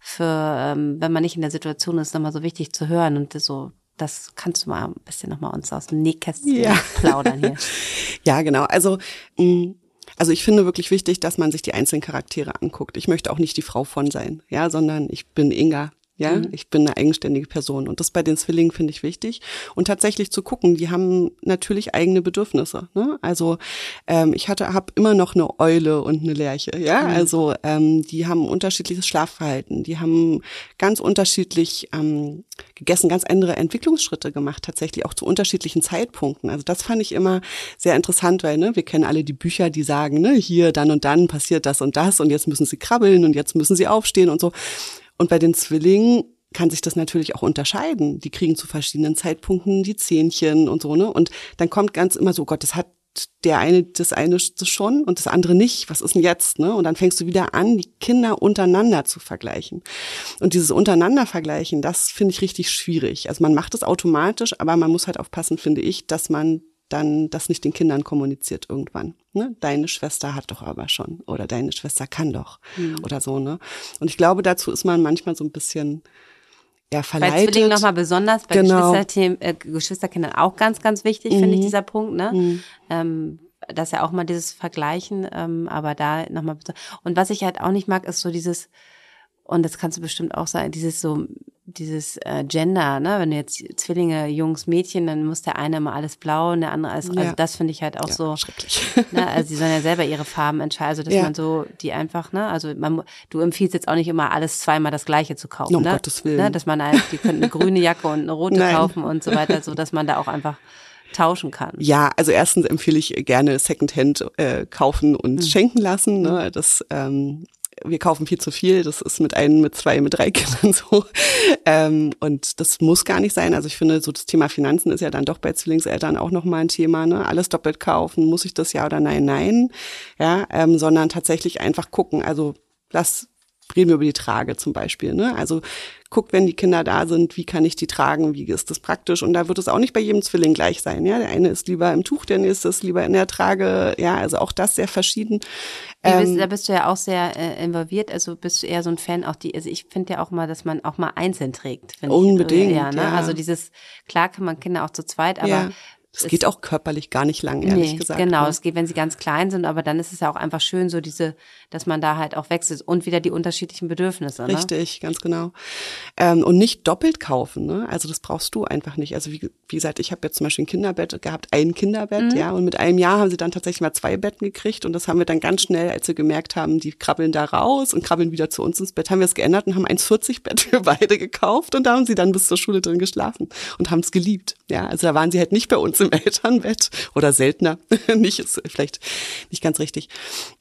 für ähm, wenn man nicht in der Situation ist, nochmal so wichtig zu hören und so, das kannst du mal ein bisschen nochmal uns aus dem Nähkästchen Ja. plaudern hier. Ja, genau. Also, mh, also ich finde wirklich wichtig, dass man sich die einzelnen Charaktere anguckt. Ich möchte auch nicht die Frau von sein, ja, sondern ich bin Inga. Ja, ich bin eine eigenständige Person und das bei den Zwillingen finde ich wichtig und tatsächlich zu gucken, die haben natürlich eigene Bedürfnisse. Ne? Also ähm, ich hatte, habe immer noch eine Eule und eine Lerche. Ja, also ähm, die haben unterschiedliches Schlafverhalten, die haben ganz unterschiedlich ähm, gegessen, ganz andere Entwicklungsschritte gemacht, tatsächlich auch zu unterschiedlichen Zeitpunkten. Also das fand ich immer sehr interessant, weil ne, wir kennen alle die Bücher, die sagen, ne, hier dann und dann passiert das und das und jetzt müssen sie krabbeln und jetzt müssen sie aufstehen und so. Und bei den Zwillingen kann sich das natürlich auch unterscheiden. Die kriegen zu verschiedenen Zeitpunkten die Zähnchen und so, ne? Und dann kommt ganz immer so, Gott, das hat der eine das eine schon und das andere nicht. Was ist denn jetzt, ne? Und dann fängst du wieder an, die Kinder untereinander zu vergleichen. Und dieses untereinander vergleichen, das finde ich richtig schwierig. Also man macht es automatisch, aber man muss halt aufpassen, finde ich, dass man dann das nicht den Kindern kommuniziert irgendwann. Ne? Deine Schwester hat doch aber schon oder deine Schwester kann doch oder so. Ne? Und ich glaube, dazu ist man manchmal so ein bisschen ja, Bei verleitet. Zwillingen nochmal besonders, bei Genau. Äh, Geschwisterkindern auch ganz, ganz wichtig, finde ich, Mhm. dieser Punkt, ne? Mhm. Ähm, das ist ja auch mal dieses Vergleichen, ähm, aber da nochmal. Und was ich halt auch nicht mag, ist so dieses, und das kannst du bestimmt auch sagen, dieses so, dieses äh, Gender, ne? Wenn du jetzt Zwillinge, Jungs, Mädchen, dann muss der eine immer alles blau und der andere alles, Ja. also das finde ich halt auch ja, so, schrecklich. ne? Also sie sollen ja selber ihre Farben entscheiden, also dass Ja. man so die einfach, ne? Also man, du empfiehlst jetzt auch nicht immer alles zweimal das gleiche zu kaufen, Um ne? Gottes Willen. Ne? Dass man halt, die können eine grüne Jacke und eine rote Nein. kaufen und so weiter, so dass man da auch einfach tauschen kann. Ja, also erstens empfehle ich gerne Secondhand äh, kaufen und schenken lassen. Ne? Das ähm, wir kaufen viel zu viel. Das ist mit einem, mit zwei, mit drei Kindern so. Ähm, und das muss gar nicht sein. Also ich finde, so das Thema Finanzen ist ja dann doch bei Zwillingseltern auch nochmal ein Thema. Ne? Alles doppelt kaufen, muss ich das ja oder nein, nein. Ja, ähm, sondern tatsächlich einfach gucken. Also lass reden wir über die Trage zum Beispiel. Ne? Also guck, wenn die Kinder da sind, wie kann ich die tragen, wie ist das praktisch? Und da wird es auch nicht bei jedem Zwilling gleich sein. Ja, der eine ist lieber im Tuch, der nächste ist lieber in der Trage. Ja, also auch das sehr verschieden. Wie bist, Ähm, da bist du ja auch sehr äh, involviert, also bist du eher so ein Fan auch die, also ich finde ja auch mal, dass man auch mal einzeln trägt. find ich. Unbedingt, ja, ne? ja. Also dieses, klar kann man Kinder auch zu zweit, aber ja, das es- geht auch körperlich gar nicht lang, ehrlich nee, gesagt. Genau, ne? es geht, wenn sie ganz klein sind, aber dann ist es ja auch einfach schön, so diese, dass man da halt auch wechselt und wieder die unterschiedlichen Bedürfnisse. Ne? Richtig, ganz genau. Ähm, und nicht doppelt kaufen. Ne? Also das brauchst du einfach nicht. Also wie, wie gesagt, ich habe jetzt zum Beispiel ein Kinderbett gehabt, ein Kinderbett, Mhm. ja, und mit einem Jahr haben sie dann tatsächlich mal zwei Betten gekriegt und das haben wir dann ganz schnell, als wir gemerkt haben, die krabbeln da raus und krabbeln wieder zu uns ins Bett, haben wir es geändert und haben 1,40 Bett für beide gekauft und da haben sie dann bis zur Schule drin geschlafen und haben es geliebt. Ja, also da waren sie halt nicht bei uns im Elternbett oder seltener, nicht ist vielleicht nicht ganz richtig.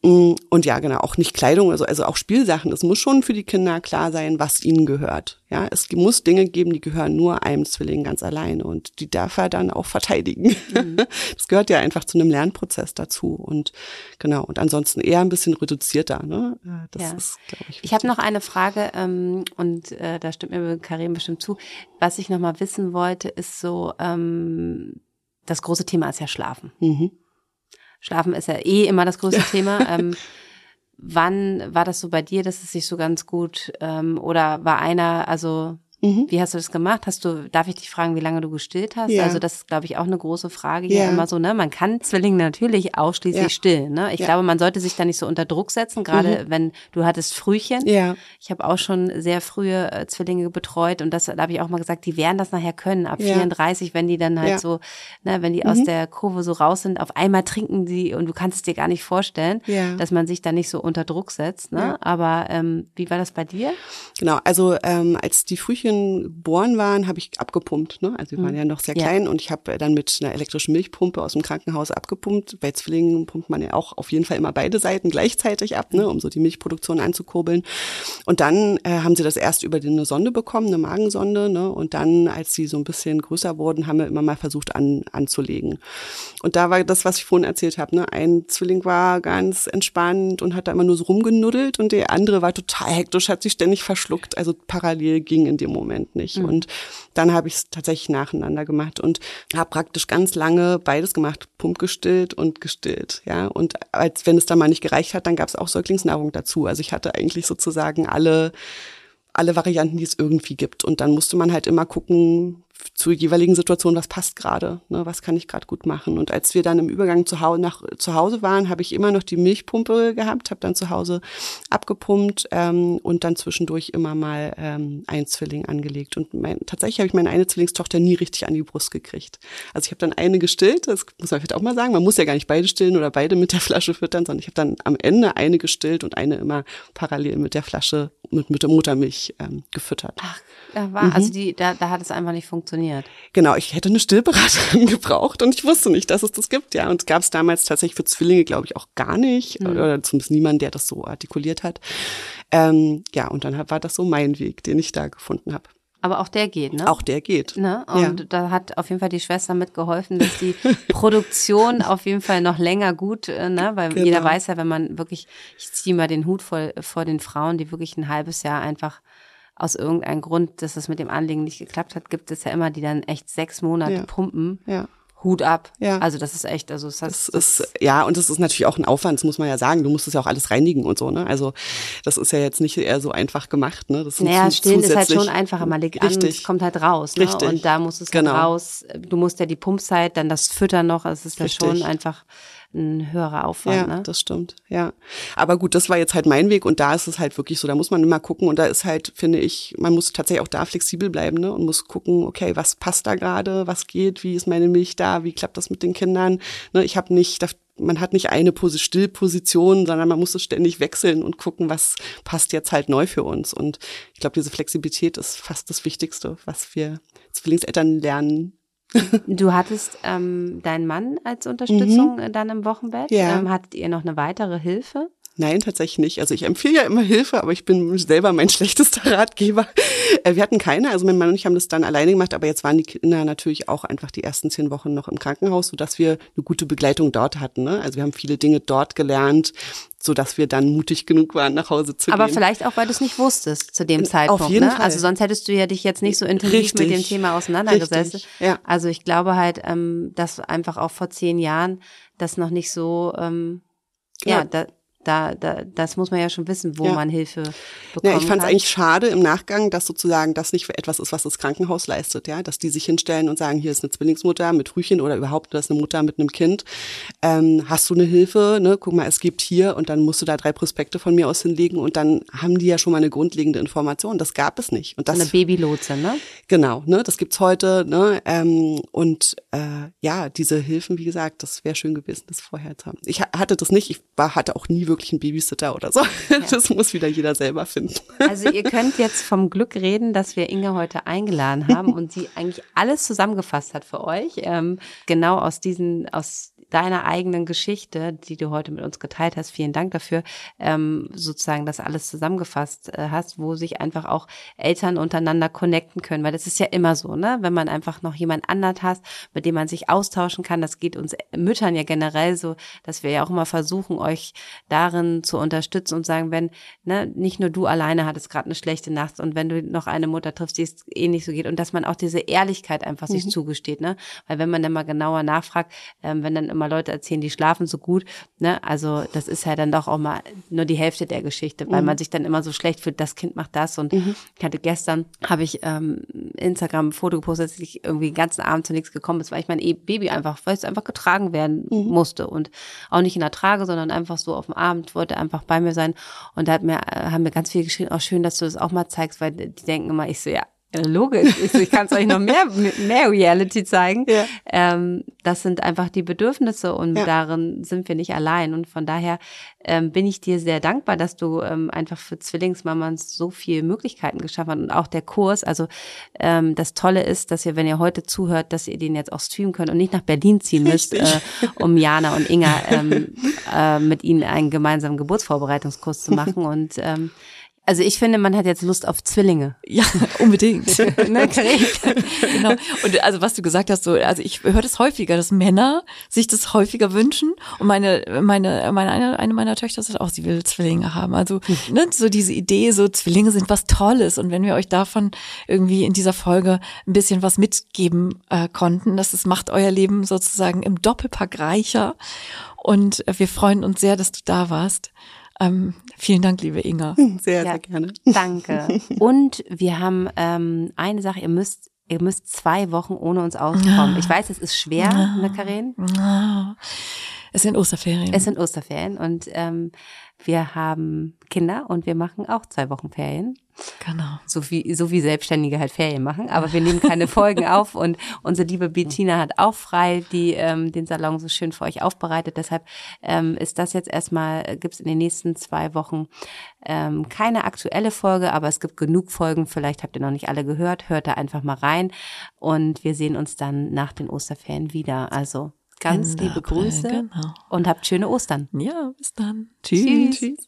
Mm, Und ja, genau, auch nicht Kleidung, also, also auch Spielsachen. Es muss schon für die Kinder klar sein, was ihnen gehört. Ja, es muss Dinge geben, die gehören nur einem Zwilling ganz alleine und die darf er dann auch verteidigen. Das gehört ja einfach zu einem Lernprozess dazu und genau. Und ansonsten eher ein bisschen reduzierter. Ne? Ja, Das Ja. ist, glaube ich. Ich habe noch eine Frage ähm, und äh, da stimmt mir Karim bestimmt zu. Was ich noch mal wissen wollte, ist so, ähm, das große Thema ist ja Schlafen. Mhm. Schlafen ist ja eh immer das größte Thema. Ähm, wann war das so bei dir, dass es sich so ganz gut ähm, oder war einer, also Mhm. wie hast du das gemacht? Hast du, darf ich dich fragen, wie lange du gestillt hast? Ja. Also das ist, glaube ich, auch eine große Frage hier Ja. immer so, ne? Man kann Zwillinge natürlich ausschließlich Ja. stillen, ne? Ich glaube, man sollte sich da nicht so unter Druck setzen, gerade wenn du hattest Frühchen. Ja, Ich habe auch schon sehr frühe äh, Zwillinge betreut und das da habe ich auch mal gesagt, die werden das nachher können ab Ja. 34, wenn die dann halt. Mhm. so, ne, wenn die aus der Kurve so raus sind, auf einmal trinken die und du kannst es dir gar nicht vorstellen, dass man sich da nicht so unter Druck setzt. Ne? Aber ähm, wie war das bei dir? Genau, also ähm, als die Frühchen Zwillingen geboren waren, habe ich abgepumpt. Ne? Also wir waren Mhm. ja noch sehr Ja. klein und ich habe dann mit einer elektrischen Milchpumpe aus dem Krankenhaus abgepumpt. Bei Zwillingen pumpt man ja auch auf jeden Fall immer beide Seiten gleichzeitig ab, ne? um so die Milchproduktion anzukurbeln. Und dann äh, haben sie das erst über eine Sonde bekommen, eine Magensonde. Ne? Und dann, als sie so ein bisschen größer wurden, haben wir immer mal versucht an, anzulegen. Und da war das, was ich vorhin erzählt habe. Ne? Ein Zwilling war ganz entspannt und hat da immer nur so rumgenuddelt und der andere war total hektisch, hat sich ständig verschluckt. Also parallel ging in dem Moment nicht. Und dann habe ich es tatsächlich nacheinander gemacht und habe praktisch ganz lange beides gemacht, Pump gestillt und gestillt. Ja, und als wenn es dann mal nicht gereicht hat, dann gab es auch Säuglingsnahrung dazu. Also ich hatte eigentlich sozusagen alle alle Varianten, die es irgendwie gibt. Und dann musste man halt immer gucken, zur jeweiligen Situation, was passt gerade, ne, was kann ich gerade gut machen. Und als wir dann im Übergang zu Hause, nach zu Hause waren, habe ich immer noch die Milchpumpe gehabt, habe dann zu Hause abgepumpt ähm, und dann zwischendurch immer mal ähm, ein Zwilling angelegt. Und mein, tatsächlich habe ich meine eine Zwillingstochter nie richtig an die Brust gekriegt. Also ich habe dann eine gestillt, das muss man vielleicht auch mal sagen, man muss ja gar nicht beide stillen oder beide mit der Flasche füttern, sondern ich habe dann am Ende eine gestillt und eine immer parallel mit der Flasche, mit, mit der Muttermilch ähm, gefüttert. Ach, da war, also die, da, da hat es einfach nicht funktioniert. Genau, ich hätte eine Stillberaterin gebraucht und ich wusste nicht, dass es das gibt, ja. Und gab es damals tatsächlich für Zwillinge, glaube ich, auch gar nicht. Oder zumindest niemand, der das so artikuliert hat. Ähm, ja, und dann war das so mein Weg, den ich da gefunden habe. Aber auch der geht, ne? Auch der geht. Ne? Und Ja. da hat auf jeden Fall die Schwester mitgeholfen, dass die Produktion auf jeden Fall noch länger gut, äh, ne? weil Genau. jeder weiß ja, wenn man wirklich, ich ziehe mal den Hut vor, vor den Frauen, die wirklich ein halbes Jahr einfach aus irgendeinem Grund, dass es mit dem Anlegen nicht geklappt hat, gibt es ja immer, die dann echt sechs Monate Ja. pumpen. Ja. Hut ab. Ja. Also das ist echt, also das, Das das ist, ja, und das ist natürlich auch ein Aufwand, das muss man ja sagen. Du musst es ja auch alles reinigen und so, ne? Also, das ist ja jetzt nicht eher so einfach gemacht, ne? Das ist Naja, stillen ist halt schon einfacher. Man legt an, Richtig. es kommt halt raus. Ne? Richtig. Und da muss es Genau. halt raus. Du musst ja die Pumpzeit, dann das Füttern noch. Also es ist ja schon einfach ein höherer Aufwand. Ja, ne? das stimmt, ja. Aber gut, das war jetzt halt mein Weg und da ist es halt wirklich so, da muss man immer gucken und da ist halt, finde ich, man muss tatsächlich auch da flexibel bleiben, ne? Und muss gucken, okay, was passt da gerade, was geht, wie ist meine Milch da, wie klappt das mit den Kindern? Ne? Ich habe nicht, man hat nicht eine Stillposition, sondern man muss es ständig wechseln und gucken, was passt jetzt halt neu für uns. Und ich glaube, diese Flexibilität ist fast das Wichtigste, was wir Zwillingseltern lernen. Du hattest ähm, deinen Mann als Unterstützung äh, dann im Wochenbett. Mhm. Ja. Ähm, hattet ihr noch eine weitere Hilfe? Nein, tatsächlich nicht. Also ich empfehle ja immer Hilfe, aber ich bin selber mein schlechtester Ratgeber. Äh, Wir hatten keine, also mein Mann und ich haben das dann alleine gemacht, aber jetzt waren die Kinder natürlich auch einfach die ersten zehn Wochen noch im Krankenhaus, sodass wir eine gute Begleitung dort hatten. Ne? Also wir haben viele Dinge dort gelernt, sodass wir dann mutig genug waren, nach Hause zu Aber gehen. vielleicht auch, weil du es nicht wusstest zu dem Zeitpunkt. jeden ne? Fall. Also sonst hättest du ja dich jetzt nicht so intensiv Richtig. mit dem Thema auseinandergesetzt. Richtig, ja. Also ich glaube halt, ähm, dass einfach auch vor zehn Jahren das noch nicht so, ähm, ja, Ja. da, da, da, das muss man ja schon wissen, wo Ja. man Hilfe bekommen Ja, ich fand es eigentlich schade im Nachgang, dass sozusagen das nicht etwas ist, was das Krankenhaus leistet, ja, dass die sich hinstellen und sagen, hier ist eine Zwillingsmutter mit Rüchen oder überhaupt, das ist eine Mutter mit einem Kind. Ähm, hast du eine Hilfe? Ne? Guck mal, es gibt hier und dann musst du da drei Prospekte von mir aus hinlegen und dann haben die ja schon mal eine grundlegende Information. Das gab es nicht. Und das eine Babylotse, ne? Genau, ne, das gibt's heute, ne, ähm, und äh, ja, diese Hilfen, wie gesagt, das wäre schön gewesen, das vorher zu haben. Ich ha- hatte das nicht, ich war, hatte auch nie wirklich einen Babysitter oder so. Das muss wieder jeder selber finden. Also ihr könnt jetzt vom Glück reden, dass wir Inge heute eingeladen haben und sie eigentlich alles zusammengefasst hat für euch. Ähm, genau aus diesen, aus deiner eigenen Geschichte, die du heute mit uns geteilt hast. Vielen Dank dafür, ähm, sozusagen das alles zusammengefasst äh, hast, wo sich einfach auch Eltern untereinander connecten können, weil das ist ja immer so, ne? Wenn man einfach noch jemand anderen hat, mit dem man sich austauschen kann, das geht uns Müttern ja generell so, dass wir ja auch immer versuchen, euch darin zu unterstützen und sagen, wenn, ne, nicht nur du alleine hattest gerade eine schlechte Nacht und wenn du noch eine Mutter triffst, die es ähnlich so geht und dass man auch diese Ehrlichkeit einfach sich zugesteht, ne? Weil wenn man dann mal genauer nachfragt, ähm, wenn dann immer Leute erzählen, die schlafen so gut, ne? Also das ist ja dann doch auch mal nur die Hälfte der Geschichte, weil man sich dann immer so schlecht fühlt, das Kind macht das. Und ich hatte gestern, habe ich ähm, Instagram ein Foto gepostet, dass ich irgendwie den ganzen Abend zu nichts gekommen ist, weil ich mein E- Baby einfach, weil es einfach getragen werden musste und auch nicht in der Trage, sondern einfach so auf dem Abend wollte einfach bei mir sein. Und da hat mir, äh, haben mir ganz viele geschrieben, auch schön, dass du das auch mal zeigst, weil die denken immer, ich so, ja, logisch. Ich, ich kann es euch noch mehr, mehr Reality zeigen. Ja. Ähm, das sind einfach die Bedürfnisse und Ja. darin sind wir nicht allein. Und von daher ähm, bin ich dir sehr dankbar, dass du ähm, einfach für Zwillingsmamas so viele Möglichkeiten geschaffen hast. Und auch der Kurs, also ähm, das Tolle ist, dass ihr, wenn ihr heute zuhört, dass ihr den jetzt auch streamen könnt und nicht nach Berlin ziehen müsst, äh, um Jana und Inga ähm, äh, mit ihnen einen gemeinsamen Geburtsvorbereitungskurs zu machen. Und ähm, also ich finde, man hat jetzt Lust auf Zwillinge. Ja, unbedingt. Ne, genau. Und also was du gesagt hast, so, also ich höre das häufiger, dass Männer sich das häufiger wünschen. Und meine, meine, meine eine, eine meiner Töchter sagt auch, sie will Zwillinge haben. Also ne, so diese Idee, so Zwillinge sind was Tolles. Und wenn wir euch davon irgendwie in dieser Folge ein bisschen was mitgeben äh, konnten, das ist, macht euer Leben sozusagen im Doppelpack reicher. Und äh, wir freuen uns sehr, dass du da warst. Ähm, vielen Dank, liebe Inga. Sehr, Ja. sehr gerne. Danke. Und wir haben ähm, eine Sache, ihr müsst, ihr müsst zwei Wochen ohne uns auskommen. Ich weiß, es ist schwer, ne, Karin? Ah, Es sind Osterferien. Es sind Osterferien und ähm, wir haben Kinder und wir machen auch zwei Wochen Ferien. Genau. So wie, so wie Selbstständige halt Ferien machen. Aber wir nehmen keine Folgen auf und unsere liebe Bettina hat auch frei, die ähm, den Salon so schön für euch aufbereitet. Deshalb ähm, ist das jetzt erstmal, gibt es in den nächsten zwei Wochen ähm, keine aktuelle Folge, aber es gibt genug Folgen. Vielleicht habt ihr noch nicht alle gehört. Hört da einfach mal rein und wir sehen uns dann nach den Osterferien wieder. Also ganz Ende liebe April, Grüße Genau. und habt schöne Ostern. Ja, bis dann. Tschüss. Tschüss.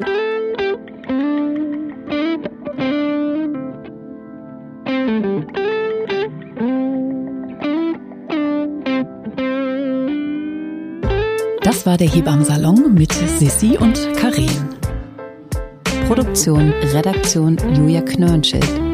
Das war der Hebammsalon mit Sissi und Karin. Produktion, Redaktion Julia Knörnschild.